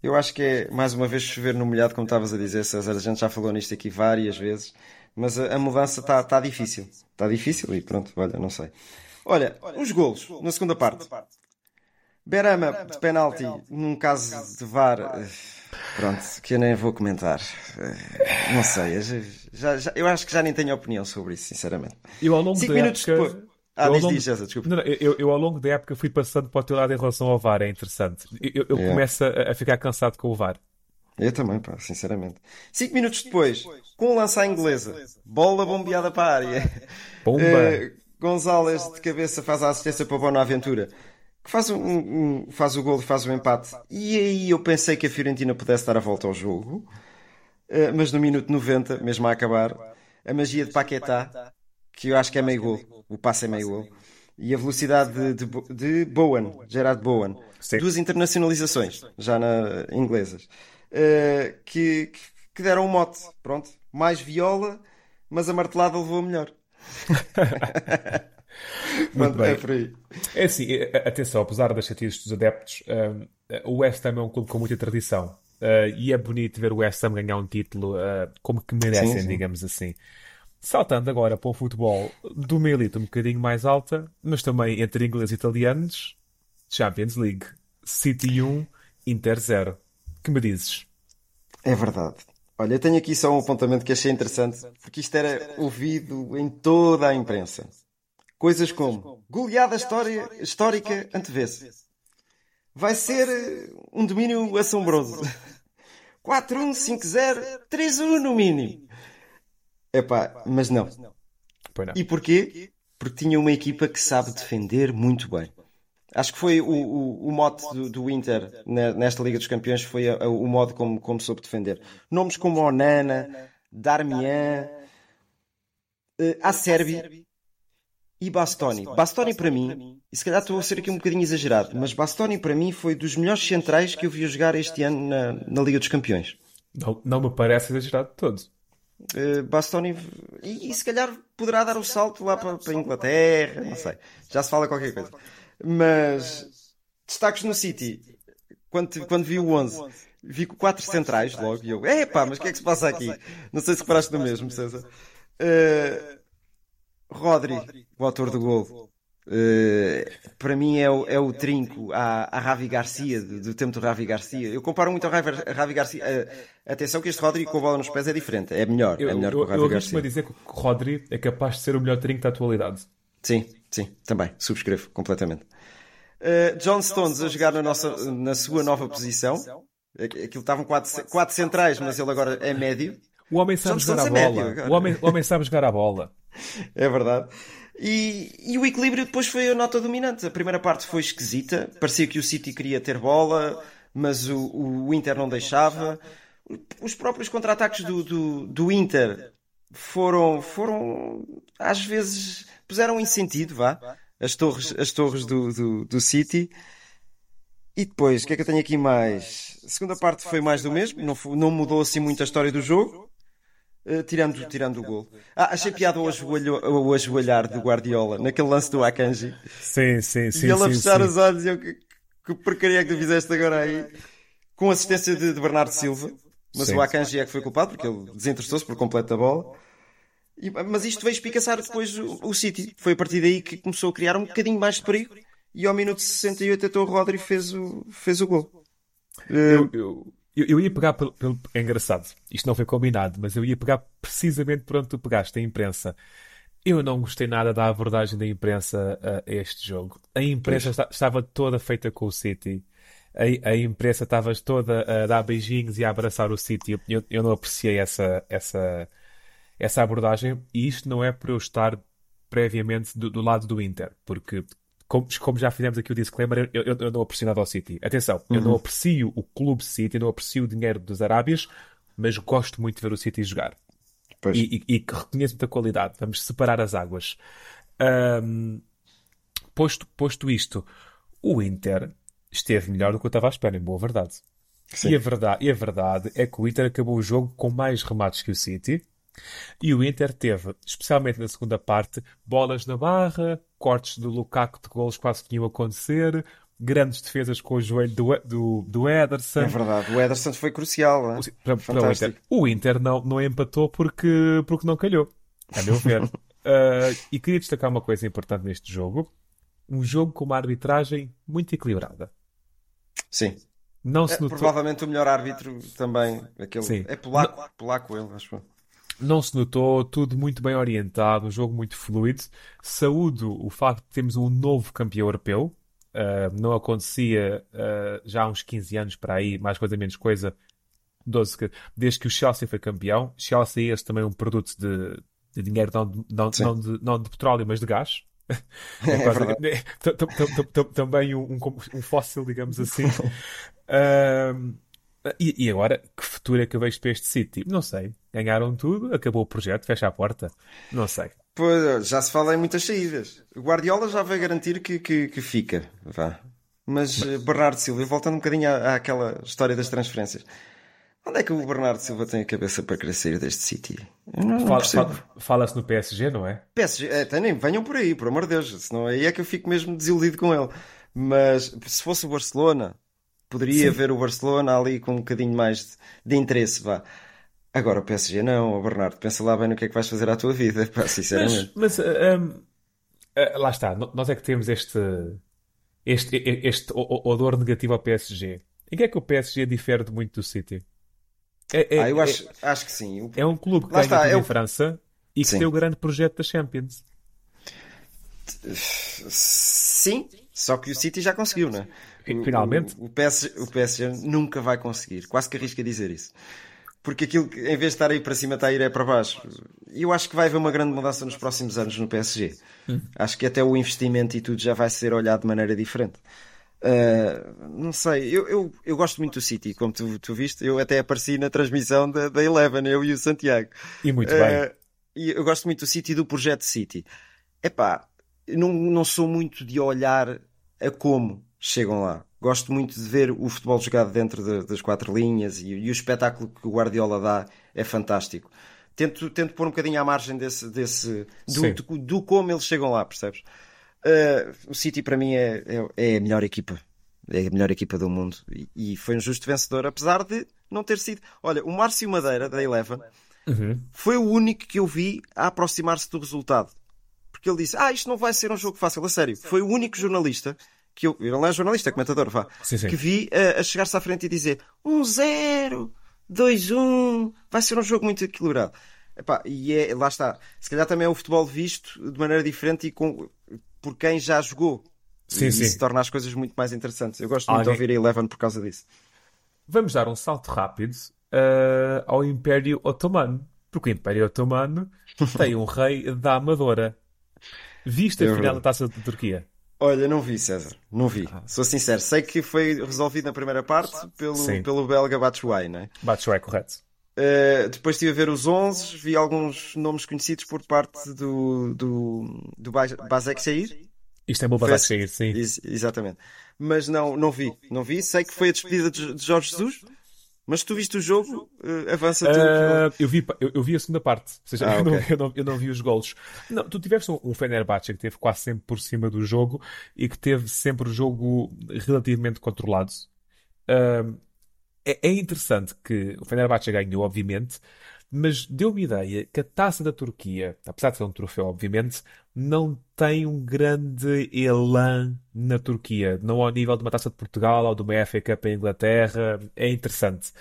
[SPEAKER 1] Eu acho que é, mais uma vez, chover no molhado, como estavas a dizer, César. A gente já falou nisto aqui várias vezes, mas a, a mudança está tá difícil. Está difícil e pronto, olha, não sei. Olha, os golos, na segunda parte. Berama de penalti, num caso de VAR, eh, pronto, que eu nem vou comentar. Eh, Não sei, eu já, já- eu acho que já nem tenho opinião sobre isso, sinceramente.
[SPEAKER 5] Eu ao longo
[SPEAKER 1] Cinco
[SPEAKER 5] da
[SPEAKER 1] minutos
[SPEAKER 5] época...
[SPEAKER 1] depois. Ah,
[SPEAKER 5] eu
[SPEAKER 1] diz,
[SPEAKER 5] longo-
[SPEAKER 1] diz, César, desculpa.
[SPEAKER 5] Não, não, eu, eu ao longo da época fui passando para o teu lado em relação ao VAR, é interessante. Eu, eu
[SPEAKER 1] Yeah.
[SPEAKER 5] começo a, a ficar cansado com o VAR.
[SPEAKER 1] Eu também, pá, sinceramente. Cinco minutos depois, com um lance à inglesa, bola bombeada para a área.
[SPEAKER 5] Bomba!
[SPEAKER 1] Eh, Gonzalez de cabeça faz a assistência para o Bonaventura, que faz, um, um- faz o gol e faz o empate. E aí eu pensei que a Fiorentina pudesse dar a volta ao jogo, Eh, mas no minuto 90, mesmo a acabar, a magia de Paquetá, que eu acho que é meio gol, o passe é meio gol, e a velocidade de, de, de Bowen, Gerard Bowen,
[SPEAKER 5] Sim.
[SPEAKER 1] duas internacionalizações, já na inglesas, eh, que, que- deram um mote. Pronto, mais viola, mas a martelada levou a melhor. Pronto,
[SPEAKER 5] bem.
[SPEAKER 1] é por aí.
[SPEAKER 5] É assim, eh, atenção, apesar das chatices dos adeptos, eh, o West Ham é um clube com muita tradição. Eh, e é bonito ver o West Ham ganhar um título eh, como que merecem,
[SPEAKER 1] Sim, sim.
[SPEAKER 5] digamos assim. Saltando agora para o futebol de uma elite um bocadinho mais alta, mas também entre ingleses e italianos, Champions League. City 1, Inter 0. Que me dizes?
[SPEAKER 1] É verdade. Olha, eu tenho aqui só um apontamento que achei interessante, porque isto era ouvido em toda a imprensa. Coisas como goleada história, histórica antevê-se. Vai ser eh, um domínio assombroso. 4-1, 5-0, 3-1 no mínimo. Epá, mas não.
[SPEAKER 5] Não.
[SPEAKER 1] E porquê? Porque tinha uma equipa que sabe defender muito bem. Acho que foi o, o, o mote do, do Inter ne- nesta Liga dos Campeões foi a- a- o modo como, como soube defender. Nomes como Onana, Darmian, eh, Acerbi e Bastoni. Bastoni para mim, e se calhar estou a ser aqui um bocadinho exagerado, mas Bastoni para mim foi dos melhores centrais que eu vi jogar este ano na, na Liga dos Campeões.
[SPEAKER 5] Não, não me parece exagerado de todo.
[SPEAKER 1] Uh, Bastoni e, e se calhar poderá dar o salto lá para, para a Inglaterra, não sei, já se fala qualquer coisa. Mas destaques no City, quando, quando vi o 11, vi com quatro centrais logo e eu, epá, mas o que é que se passa aqui? Não sei se reparaste no mesmo, César. Uh, Rodri, o autor do gol. Uh, para mim é o, é o trinco à, à Ravi Garcia, do, do tempo do Ravi Garcia. Eu comparo muito ao Ravi, Ravi Garcia. Uh, atenção que este Rodri com a bola nos pés é diferente, é melhor,
[SPEAKER 5] Eu,
[SPEAKER 1] é melhor
[SPEAKER 5] eu,
[SPEAKER 1] que o
[SPEAKER 5] eu
[SPEAKER 1] Ravi
[SPEAKER 5] arrisco-me
[SPEAKER 1] Garcia.
[SPEAKER 5] a dizer que o Rodri é capaz de ser o melhor trinco da atualidade.
[SPEAKER 1] Sim, sim, também, subscrevo completamente. Uh, John Stones a jogar na, nossa, na sua nova posição. Aquilo estavam quatro, quatro centrais, mas ele agora é médio.
[SPEAKER 5] O homem sabe
[SPEAKER 1] John
[SPEAKER 5] jogar a
[SPEAKER 1] é
[SPEAKER 5] bola.
[SPEAKER 1] médio agora.
[SPEAKER 5] o, homem, o homem sabe jogar a bola.
[SPEAKER 1] É verdade. E, e o equilíbrio depois foi a nota dominante. A primeira parte foi esquisita. Parecia que o City queria ter bola, mas o, o Inter não deixava. Os próprios contra-ataques do, do, do Inter foram, foram, às vezes, puseram em sentido, vá. As torres, as torres do, do, do City. E depois, o que é que eu tenho aqui mais? A segunda parte foi mais do mesmo, não, não mudou assim muito a história do jogo. Uh, tirando, tirando o gol. Ah, achei piada o, ajoelho, o ajoelhar do Guardiola naquele lance do Akanji.
[SPEAKER 5] Sim, sim, sim.
[SPEAKER 1] e ele a fechar
[SPEAKER 5] sim.
[SPEAKER 1] os olhos e eu, que, que porcaria é que tu fizeste agora aí? Com assistência de, de Bernardo Silva. Mas
[SPEAKER 5] Sim.
[SPEAKER 1] o Akanji é que foi culpado porque ele desinteressou-se por completo da bola. E- mas isto veio espicaçar depois o, o City. Foi a partir daí que começou a criar um bocadinho mais de perigo. E ao minuto 68 até o Rodri fez o, fez o gol. Uh,
[SPEAKER 5] Eu, eu, eu, eu ia pegar pelo, pelo- É engraçado. Isto não foi combinado, mas eu ia pegar precisamente por onde tu pegaste, a imprensa. Eu não gostei nada da abordagem da imprensa a, este jogo. A imprensa esta- estava toda feita com o City. A, a imprensa estava toda a dar beijinhos e a abraçar o City. Eu, eu não apreciei essa, essa, essa abordagem. E isto não é por eu estar previamente do, do lado do Inter, porque como, como já fizemos aqui o disclaimer, eu, eu, eu não aprecio nada ao City. Atenção, eu não aprecio o clube City, não aprecio o dinheiro dos Arábias, mas gosto muito de ver o City jogar.
[SPEAKER 1] Pois.
[SPEAKER 5] E, e, e que reconheço muita qualidade. Vamos separar as águas. Ahm, posto, posto isto, o Inter esteve melhor do que eu estava à espera, em boa verdade. E a verdade, e a verdade é que o Inter acabou o jogo com mais remates que o City. E o Inter teve, especialmente na segunda parte, bolas na barra, cortes do Lukaku de golos quase que iam acontecer, grandes defesas com o joelho do, do, do Ederson.
[SPEAKER 1] é verdade. O Ederson foi crucial. hein?
[SPEAKER 5] Para, para o. Inter. O Inter não, não empatou porque, porque não calhou, a meu ver. Ah, e queria destacar uma coisa importante neste jogo. Um jogo com uma arbitragem muito equilibrada.
[SPEAKER 1] Sim.
[SPEAKER 5] Não
[SPEAKER 1] É,
[SPEAKER 5] se notou,
[SPEAKER 1] provavelmente o melhor árbitro também. Aquele,
[SPEAKER 5] Sim.
[SPEAKER 1] É polaco, polaco ele, acho.
[SPEAKER 5] Não se notou, tudo muito bem orientado, um jogo muito fluido. Saúdo o facto de termos um novo campeão europeu. Ah, não acontecia ah, já há uns 15 anos para aí, mais coisa menos coisa, 12, que- desde que o Chelsea foi campeão. Chelsea é também um produto de, de dinheiro, não de, não, não de, não de petróleo, mas de gás.
[SPEAKER 1] É
[SPEAKER 5] é, tam- tam- tam- tam- Também um, fóssil, digamos assim. Ahm, e, e agora, que futuro é que eu vejo para este City? Não sei. Ganharam tudo, acabou o projeto, fecha a porta. Não sei.
[SPEAKER 1] Pois, já se fala em muitas saídas. O Guardiola já vai garantir que, que, que fica. Vá. Mas eh, Bernardo Silva, voltando um bocadinho à, àquela história das transferências. Onde é que o Bernardo Silva tem a cabeça para sair deste City? Não
[SPEAKER 5] Fala- Fala-se no PSG, não é?
[SPEAKER 1] PSG, é, nem venham por aí, por amor de Deus. Senão aí é que eu fico mesmo desiludido com ele. Mas se fosse o Barcelona, poderia ver o Barcelona ali com um bocadinho mais de, de interesse, vá. Agora o PSG não, o Bernardo, pensa lá bem no que é que vais fazer à tua vida, pá, sinceramente.
[SPEAKER 5] Mas, mas hum, ah, lá está, nós é que temos este, este, este odor negativo ao PSG. Em que é que o PSG difere de muito do City? É, é,
[SPEAKER 1] ah, eu
[SPEAKER 5] é-
[SPEAKER 1] acho, acho que sim.
[SPEAKER 5] É um clube que
[SPEAKER 1] Lá
[SPEAKER 5] ganha
[SPEAKER 1] está, é
[SPEAKER 5] em
[SPEAKER 1] o-
[SPEAKER 5] França e que
[SPEAKER 1] Sim.
[SPEAKER 5] tem o grande projeto da Champions.
[SPEAKER 1] Sim, só que o City já conseguiu, não é? O-
[SPEAKER 5] Finalmente.
[SPEAKER 1] O, o, PSG, o PSG nunca vai conseguir. Quase que arrisca dizer isso. Porque aquilo que, em vez de estar aí para cima, está a ir é para baixo. E eu acho que vai haver uma grande mudança nos próximos anos no PSG. Acho que até o investimento e tudo já vai ser olhado de maneira diferente. Uh, não sei, eu, eu, eu gosto muito do City, como tu, tu viste, eu até apareci na transmissão da, da Eleven, eu e o Santiago.
[SPEAKER 5] E muito bem.
[SPEAKER 1] e eu gosto muito do City e do projeto City. Epá, não, não sou muito de olhar a como chegam lá. Gosto muito de ver o futebol jogado dentro de- das quatro linhas e, e o espetáculo que o Guardiola dá é fantástico. Tento, tento pôr um bocadinho à margem desse, desse do, do, do como eles chegam lá, percebes? Uh, o City para mim é, é, é a melhor equipa. É a melhor equipa do mundo. E, e foi um justo vencedor, apesar de não ter sido. Olha, o Márcio Madeira, da Eleven,
[SPEAKER 5] Uhum.
[SPEAKER 1] foi o único que eu vi a aproximar-se do resultado. Porque ele disse: Ah, isto não vai ser um jogo fácil, a sério. Foi o único jornalista que eu. Ele não é jornalista, é comentador, vá.
[SPEAKER 5] Sim, sim.
[SPEAKER 1] Que vi a, a chegar-se à frente e dizer: 1-0, 2-1, vai ser um jogo muito equilibrado. Epá, e é, lá está. Se calhar também é o futebol visto de maneira diferente e com, por quem já jogou.
[SPEAKER 5] Sim,
[SPEAKER 1] e
[SPEAKER 5] sim.
[SPEAKER 1] isso torna as coisas muito mais interessantes. Eu gosto muito
[SPEAKER 5] Alguém-
[SPEAKER 1] de ouvir a Eleven por causa disso.
[SPEAKER 5] Vamos dar um salto rápido eh, ao Império Otomano. Porque o Império Otomano tem um rei da Amadora. Viste a
[SPEAKER 1] É
[SPEAKER 5] final da taça de Turquia?
[SPEAKER 1] Olha, não vi, César. Não vi. Sou sincero. Sei que foi resolvido na primeira parte pelo,
[SPEAKER 5] Sim.
[SPEAKER 1] pelo belga Batshuayi, não é?
[SPEAKER 5] Batshuayi, correto.
[SPEAKER 1] Uh, depois estive a ver os 11, vi alguns nomes conhecidos por parte do, do, do Bas- Basek Sair.
[SPEAKER 5] Isto é bom para sair, sim.
[SPEAKER 1] Ex- exatamente. Mas não, não vi. Não vi. Sei que foi a despedida de, de Jorge Jesus. Mas tu viste o jogo, uh, avança tu.
[SPEAKER 5] Ah, eu, vi, eu, eu vi a segunda parte, ou seja,
[SPEAKER 1] Ah,
[SPEAKER 5] eu, não,
[SPEAKER 1] ok.
[SPEAKER 5] eu, não, eu não vi os golos. Não, tu tiveste um, um Fenerbahçe que teve quase sempre por cima do jogo e que teve sempre o jogo relativamente controlado. Ah, é, é interessante que o Fenerbahçe ganhou, obviamente, mas deu-me ideia que a Taça da Turquia, apesar de ser um troféu, obviamente, não tem um grande elan na Turquia. Não ao nível de uma Taça de Portugal ou de uma FA Cup em Inglaterra. É interessante.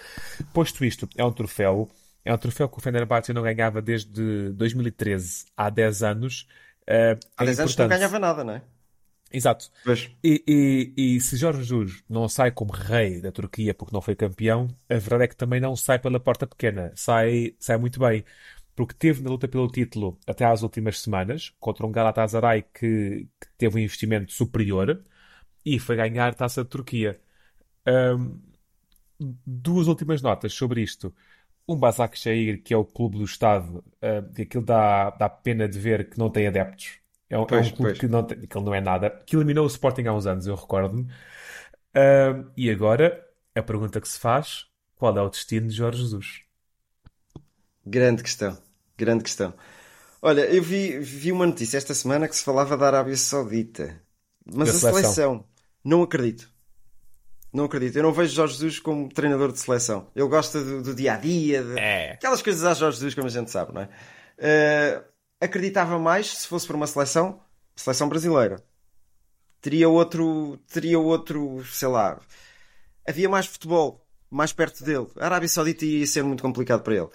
[SPEAKER 5] Posto isto, é um troféu. É um troféu que o Fenerbahçe não ganhava desde 2013, há 10 anos.
[SPEAKER 1] Há
[SPEAKER 5] é
[SPEAKER 1] 10 anos não
[SPEAKER 5] importante.
[SPEAKER 1] ganhava nada, não é?
[SPEAKER 5] Exato. E, e- e se Jorge Jesus não sai como rei da Turquia porque não foi campeão, a verdade é que também não sai pela porta pequena. Sai, sai muito bem. Porque teve na luta pelo título até às últimas semanas, contra um Galatasaray que, que teve um investimento superior e foi ganhar a taça de Turquia. Ahm, duas últimas notas sobre isto. Um Başakşehir, que é o clube do Estado, ah, que aquilo dá, dá pena de ver que não tem adeptos. É um, é um
[SPEAKER 1] Pois,
[SPEAKER 5] clube
[SPEAKER 1] pois.
[SPEAKER 5] que não, tem, que não é nada. Que eliminou o Sporting há uns anos, eu recordo-me. Ah, e agora, a pergunta que se faz: qual é o destino de Jorge Jesus?
[SPEAKER 1] Grande questão. Grande questão. Olha, eu vi, vi uma notícia esta semana que se falava da Arábia Saudita. Mas
[SPEAKER 5] Da
[SPEAKER 1] a
[SPEAKER 5] seleção.
[SPEAKER 1] seleção, não acredito. Não acredito. Eu não vejo Jorge Jesus como treinador de seleção. Ele gosta do, do dia a dia, de...
[SPEAKER 5] É.
[SPEAKER 1] aquelas coisas a Jorge Jesus, como a gente sabe, não é? Eh, acreditava mais se fosse para uma seleção, seleção brasileira. Teria outro, teria outro, sei lá, havia mais futebol mais perto dele. A Arábia Saudita ia ser muito complicado para ele.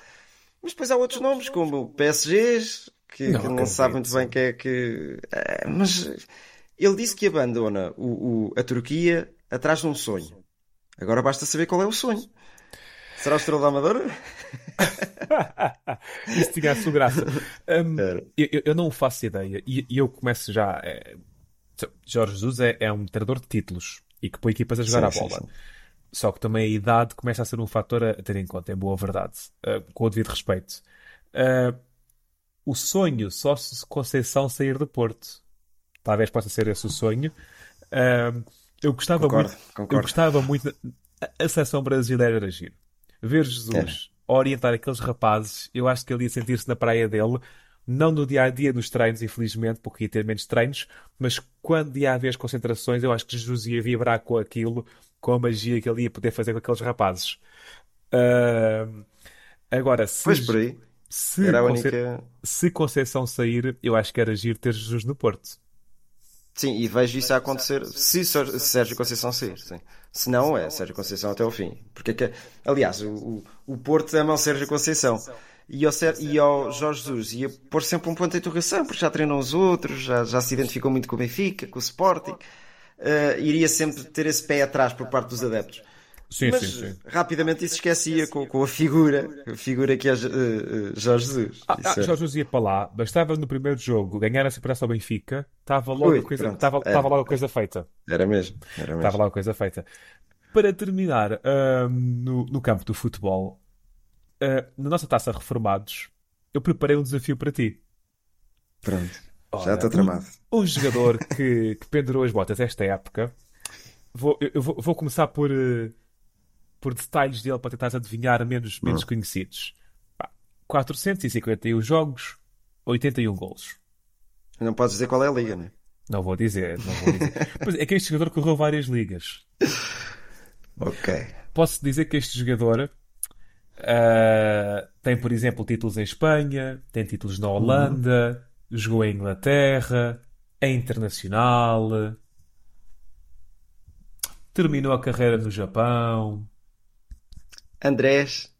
[SPEAKER 1] Mas depois há outros nomes, como o PSGs, que
[SPEAKER 5] Não
[SPEAKER 1] que não, se sabe muito bem quem é que. Eh, mas ele disse que abandona o, o- a Turquia atrás de um sonho. Agora basta saber qual é o sonho. Será o Estrela da Amadora?
[SPEAKER 5] Isso tinha a sua graça.
[SPEAKER 1] Era.
[SPEAKER 5] eu, eu- eu não faço ideia. E eu começo já. é, Jorge Jesus é, é um treinador de títulos e que põe equipas a jogar
[SPEAKER 1] Sim,
[SPEAKER 5] a
[SPEAKER 1] sim,
[SPEAKER 5] bola.
[SPEAKER 1] sim.
[SPEAKER 5] Só que também a idade começa a ser um fator a ter em conta, em boa verdade, uh, com o devido respeito. Uh, o sonho só se Conceição sair do Porto. Talvez possa ser esse o sonho. Uh, eu gostava
[SPEAKER 1] Concordo,
[SPEAKER 5] muito. Eu
[SPEAKER 1] concordo.
[SPEAKER 5] gostava muito. A, a seleção brasileira era giro. Ver Jesus orientar aqueles rapazes, eu acho que ele ia sentir-se na praia dele, não no dia a dia dos treinos, infelizmente, porque ia ter menos treinos, mas quando ia haver as concentrações, eu acho que Jesus ia vibrar com aquilo, com a magia que ele ia poder fazer com aqueles rapazes. Ah, agora, se,
[SPEAKER 1] Pois por aí.
[SPEAKER 5] se,
[SPEAKER 1] Era a
[SPEAKER 5] Conce-
[SPEAKER 1] única.
[SPEAKER 5] se Conceição sair, eu acho que era giro ter Jesus no Porto.
[SPEAKER 1] Sim, e vejo isso a acontecer se Sérgio Conceição sair, sim. Se não, é Sérgio Conceição até ao fim. Porque, é que- aliás, o, o, o Porto ama o Sérgio Conceição. E ao, Sér- e ao Jorge Jesus ia pôr sempre um ponto de interrogação, porque já treinou os outros, já, já se identificou muito com o Benfica, com o Sporting. Eh, iria sempre ter esse pé atrás por parte dos adeptos.
[SPEAKER 5] Sim,
[SPEAKER 1] Mas
[SPEAKER 5] sim, sim.
[SPEAKER 1] rapidamente isso esquecia com, com a figura, a figura que é eh, eh, Jorge Jesus.
[SPEAKER 5] Ah, ah,
[SPEAKER 1] é-
[SPEAKER 5] Jorge Jesus ia para lá, bastava no primeiro jogo ganhar a separança ao Benfica, estava logo,
[SPEAKER 1] Ui,
[SPEAKER 5] a coisa, estava,
[SPEAKER 1] é.
[SPEAKER 5] estava logo a coisa feita.
[SPEAKER 1] Era mesmo, era mesmo.
[SPEAKER 5] Estava logo a coisa feita. Para terminar, ahm, no, no campo do futebol, ah, na nossa taça Reformados, eu preparei um desafio para ti.
[SPEAKER 1] Pronto, já
[SPEAKER 5] Ora,
[SPEAKER 1] estou tramado.
[SPEAKER 5] Um, um jogador que, que pendurou as botas esta época. Vou, eu eu vou, vou começar por, eh, por detalhes dele para tentar adivinhar menos, menos conhecidos. Pá, 451 jogos, 81 golos.
[SPEAKER 1] Não podes dizer qual é a liga, né?
[SPEAKER 5] Não vou dizer, não vou dizer. Pois é que este jogador correu várias ligas.
[SPEAKER 1] Ok.
[SPEAKER 5] Posso dizer que este jogador ah, tem, por exemplo, títulos em Espanha, tem títulos na Holanda, jogou em Inglaterra, é internacional, terminou a carreira no Japão.
[SPEAKER 1] Andrés.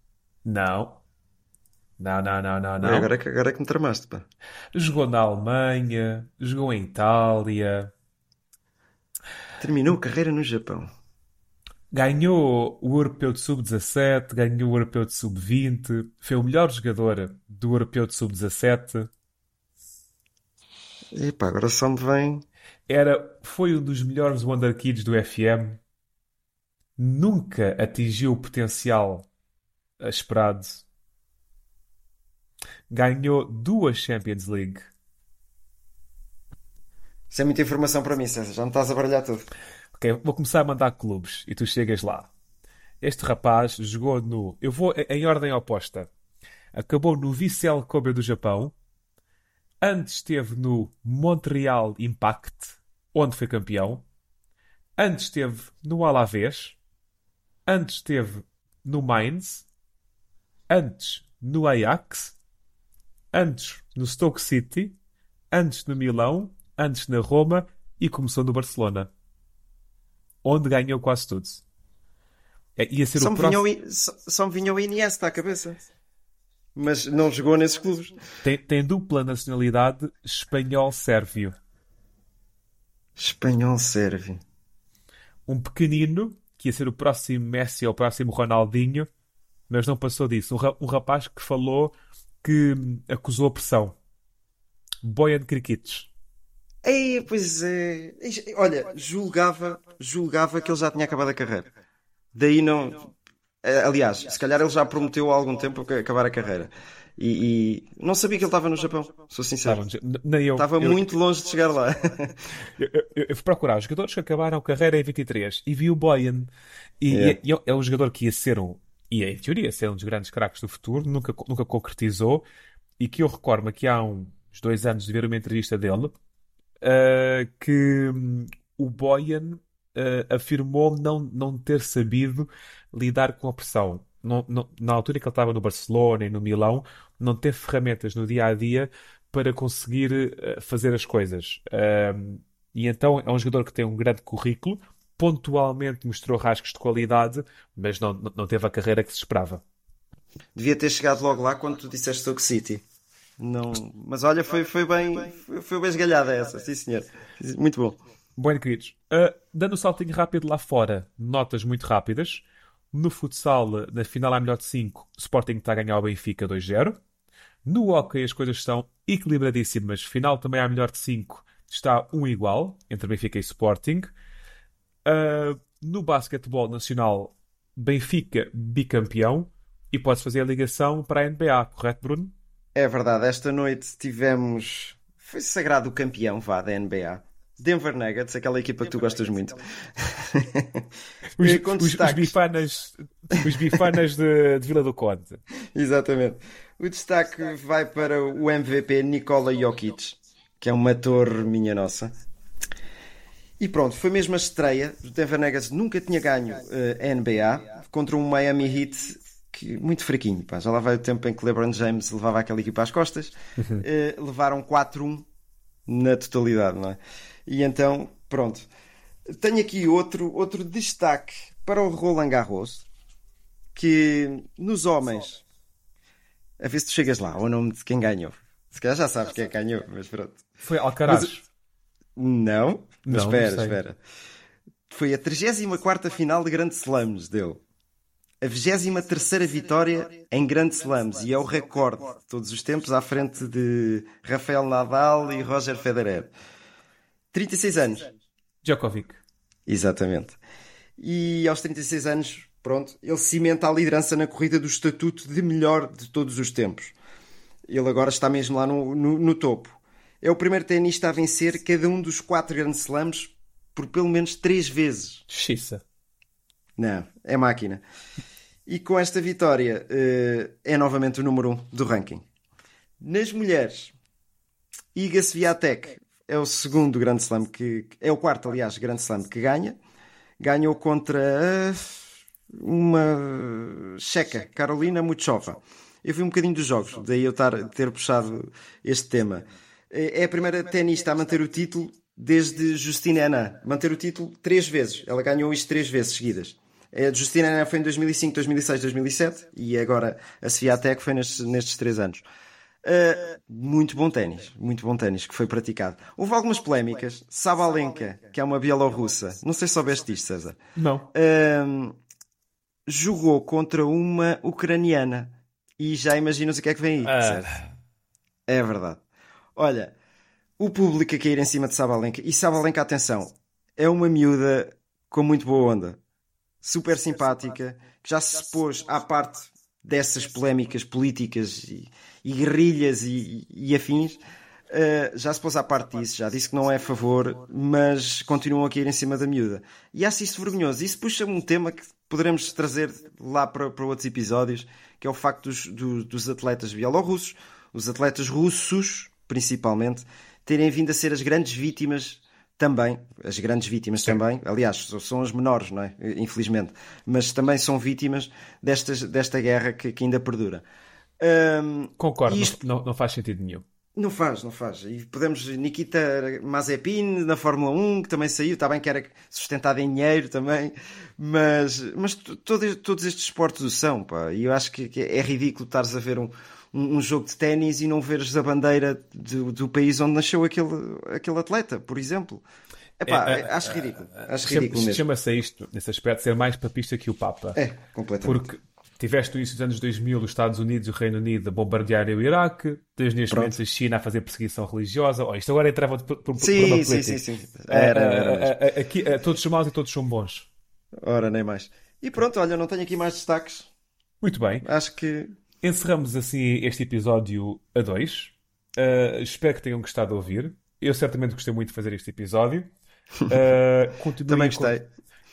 [SPEAKER 5] Não. Não, não, não, não, não.
[SPEAKER 1] Agora, é que- agora é que me tramaste, pá.
[SPEAKER 5] Jogou na Alemanha, jogou em Itália,
[SPEAKER 1] Terminou carreira no Japão.
[SPEAKER 5] ganhou o Europeu de Sub-17, ganhou o Europeu de Sub-20, foi o melhor jogador do Europeu de Sub-17.
[SPEAKER 1] Epá, agora só me vem.
[SPEAKER 5] Era, foi um dos melhores Wonder Kids do FM. Nunca atingiu o potencial esperado. Ganhou duas Champions League.
[SPEAKER 1] Isso é muita informação para mim, César. Já me estás a baralhar tudo.
[SPEAKER 5] Ok, vou começar a mandar clubes e tu chegas lá. Este rapaz jogou no. Eu vou em ordem oposta. Acabou no Vissel Kobe do Japão. Antes esteve no Montreal Impact, onde foi campeão. Antes esteve no Alavés. Antes esteve no Mainz. Antes no Ajax. Antes no Stoke City. Antes no Milão. Antes na Roma. E começou no Barcelona onde ganhou quase tudo. É, Ia ser
[SPEAKER 1] Só
[SPEAKER 5] o
[SPEAKER 1] me, vinha
[SPEAKER 5] próximo.
[SPEAKER 1] o, só, só me vinha o Iniesta à cabeça. Mas não jogou nesses clubes.
[SPEAKER 5] Tem, tem dupla nacionalidade espanhol-sérvio.
[SPEAKER 1] Espanhol serve.
[SPEAKER 5] Um pequenino, que ia ser o próximo Messi ou o próximo Ronaldinho, mas não passou disso. Um, ra- rapaz que falou que acusou a pressão. Bojan Krikic.
[SPEAKER 1] Ei, pois é. Olha, julgava, julgava que ele já tinha acabado a carreira. Daí não. eh, Aliás, se calhar ele já prometeu há algum tempo acabar a carreira. E, e não sabia que ele estava no Japão, sou sincero.
[SPEAKER 5] Eu.
[SPEAKER 1] Estava
[SPEAKER 5] eu-
[SPEAKER 1] muito longe de chegar lá.
[SPEAKER 5] Eu, eu- eu fui procurar os jogadores que acabaram a carreira em 23 e vi o Boyan. E,
[SPEAKER 1] Yeah.
[SPEAKER 5] e é, é um jogador que ia ser um, ia em teoria ser um dos grandes craques do futuro, nunca, nunca concretizou. E que eu recordo-me que há uns dois anos de ver uma entrevista dele ah, que hum, o Boyan ah, afirmou não, não ter sabido lidar com a pressão. Não- não- na altura que ele estava no Barcelona e no Milão, não teve ferramentas no dia a dia para conseguir ah, fazer as coisas. Ahm, e então é um jogador que tem um grande currículo, pontualmente mostrou rasgos de qualidade, mas não, não teve a carreira que se esperava.
[SPEAKER 1] Devia ter chegado logo lá quando tu disseste Stoke City. Não, mas olha, foi, foi bem, foi, bem esgalhada essa, sim senhor. Muito bom.
[SPEAKER 5] Bueno, queridos, ah, dando um saltinho rápido lá fora, notas muito rápidas. No futsal, na final à melhor de 5, o Sporting está a ganhar o Benfica 2-0. No hockey as coisas estão equilibradíssimas. Final também à melhor de 5 está um igual entre Benfica e Sporting. Ah, no basquetebol nacional, Benfica bicampeão. E pode fazer a ligação para a NBA, correto, Bruno?
[SPEAKER 1] É verdade, esta noite tivemos. Foi sagrado o campeão, vá, da NBA. Denver Nuggets, aquela equipa que tu gostas muito.
[SPEAKER 5] Os,
[SPEAKER 1] Eh,
[SPEAKER 5] os, os bifanas, os bifanas de, de Vila do Conde.
[SPEAKER 1] Exatamente. O destaque vai para o MVP Nikola Jokic, que é uma torre minha nossa. E pronto, foi mesmo a estreia. O Denver Nuggets nunca tinha ganho eh, a NBA contra um Miami Heat que, muito fraquinho. Pá. Já lá vai o tempo em que LeBron James levava aquela equipa às costas. Eh, levaram 4-1 na totalidade, não é? E então, pronto. Tenho aqui outro, outro destaque para o Roland Garros, que nos homens. A ver se tu chegas lá, ao nome de quem ganhou. Se calhar já sabes quem é ganhou, mas pronto.
[SPEAKER 5] Foi Alcaraz.
[SPEAKER 1] Mas- Não, mas
[SPEAKER 5] Não,
[SPEAKER 1] espera,
[SPEAKER 5] não
[SPEAKER 1] espera. Foi a 34 final de Grand Slams dele. A 23 vitória em Grand Slams e é o recorde de todos os tempos à frente de Rafael Nadal e Roger Federer. 36 anos.
[SPEAKER 5] Djokovic.
[SPEAKER 1] Exatamente. E aos 36 anos, pronto, ele cimenta a liderança na corrida do estatuto de melhor de todos os tempos. Ele agora está mesmo lá no, no, no topo. É o primeiro tenista a vencer cada um dos quatro Grand Slams por pelo menos três vezes.
[SPEAKER 5] Xissa.
[SPEAKER 1] Não, é máquina. E com esta vitória eh, é novamente o número um do ranking. Nas mulheres, Iga Swiatek é o segundo Grand Slam que é o quarto, aliás, Grand Slam que ganha. Ganhou contra ah, uma checa, Carolina Muchova. Eu vi um bocadinho dos jogos, daí eu estar, ter puxado este tema. É a primeira tenista a manter o título desde Justina Henin. Manter o título três vezes. Ela ganhou isto três vezes seguidas. A Justina Henin foi em 2005, 2006, 2007 e agora a Swiatek foi nestes, nestes três anos. Uh, muito bom ténis, muito bom ténis que foi praticado. Houve algumas polémicas. Sabalenka, que é uma bielorrussa, não sei se soubeste disto, César,
[SPEAKER 5] Não.
[SPEAKER 1] uh, jogou contra uma ucraniana e já imaginas o que é que vem aí.
[SPEAKER 5] Ah.
[SPEAKER 1] certo? É verdade. Olha, o público a cair em cima de Sabalenka, e Sabalenka, atenção, é uma miúda com muito boa onda, super simpática, que já se pôs à parte dessas polémicas políticas e, e guerrilhas e, e afins, uh, já se pôs à parte disso, já disse que não é a favor, mas continuam a cair em cima da miúda. E acho isso vergonhoso. Isso puxa-me um tema que poderemos trazer lá para, para outros episódios, que é o facto dos, do- dos atletas bielorrussos, os atletas russos, principalmente, terem vindo a ser as grandes vítimas também, as grandes vítimas também, aliás, são- são as menores, não é? Infelizmente, mas também são vítimas destas, desta guerra que, que ainda perdura. Hum,
[SPEAKER 5] Concordo,
[SPEAKER 1] isto-
[SPEAKER 5] não, não faz sentido nenhum.
[SPEAKER 1] não faz, não faz. E podemos, Nikita Mazepin na Fórmula 1, que também saiu, está bem que era sustentado em dinheiro também, mas, mas to- todo- todos estes esportes o são, pá. E eu acho que, é ridículo estares a ver um, um, um jogo de ténis e não veres a bandeira do, do país onde nasceu aquele, aquele atleta, por exemplo. Epá,
[SPEAKER 5] É, é,
[SPEAKER 1] acho ridículo. Acho
[SPEAKER 5] Chama-
[SPEAKER 1] ridículo mesmo.
[SPEAKER 5] Chama-se isto, nesse aspecto, ser mais papista que o Papa.
[SPEAKER 1] É, completamente.
[SPEAKER 5] Porque tiveste no início dos anos 2000 os Estados Unidos e o Reino Unido a bombardearem o Iraque, tens neste
[SPEAKER 1] Pronto.
[SPEAKER 5] momento a China a fazer perseguição religiosa. Oh, isto agora entrava por, por,
[SPEAKER 1] Sim, sim, sim, sim.
[SPEAKER 5] Ah,
[SPEAKER 1] Era, era
[SPEAKER 5] ah, ah, aqui, todos são maus e todos são bons.
[SPEAKER 1] Ora, nem mais. E pronto, olha, não tenho aqui mais destaques.
[SPEAKER 5] Muito bem.
[SPEAKER 1] Acho que
[SPEAKER 5] Encerramos assim este episódio a dois. Ah, espero que tenham gostado de ouvir. Eu certamente gostei muito de fazer este episódio. Continuem
[SPEAKER 1] também gostei.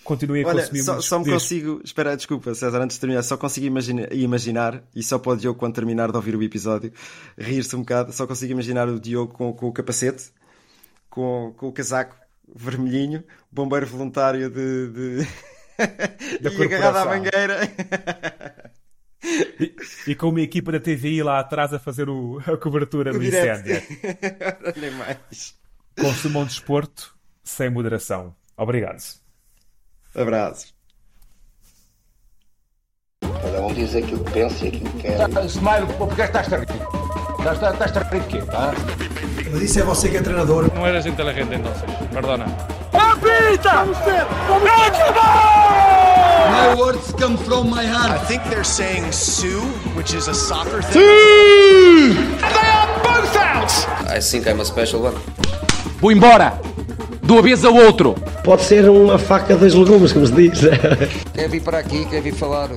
[SPEAKER 5] Continuem a consumir
[SPEAKER 1] só, só me consigo. Espera, desculpa, César, antes de terminar, só consigo imagina- imaginar, e só pode o Diogo, quando terminar de ouvir o episódio, rir-se um bocado. Só consigo imaginar o Diogo com, com o capacete, com, com o casaco vermelhinho, bombeiro voluntário de. de...
[SPEAKER 5] Da
[SPEAKER 1] e agarrado à mangueira.
[SPEAKER 5] E, e com uma equipa da TVI lá atrás a fazer o- a cobertura do incêndio.
[SPEAKER 1] Nem mais.
[SPEAKER 5] Consumam desporto sem moderação. Obrigado.
[SPEAKER 1] Abraços.
[SPEAKER 2] Cada um diz aquilo que pensa e aquilo que quer.
[SPEAKER 3] Smile, porque estás a rir? Estás, estás a rir de quê? Ah?
[SPEAKER 4] Mas isso é você que é treinador.
[SPEAKER 6] No eres inteligente entonces, perdona.
[SPEAKER 9] My words come from my heart.
[SPEAKER 7] I think they're saying Sue, which is a soccer thing. Are both out!
[SPEAKER 8] I think I'm a special one.
[SPEAKER 6] Vou embora! De uma vez ao outro!
[SPEAKER 9] Pode ser uma faca dos legumes, como se diz.
[SPEAKER 8] Quer vir para aqui, quer vir falar.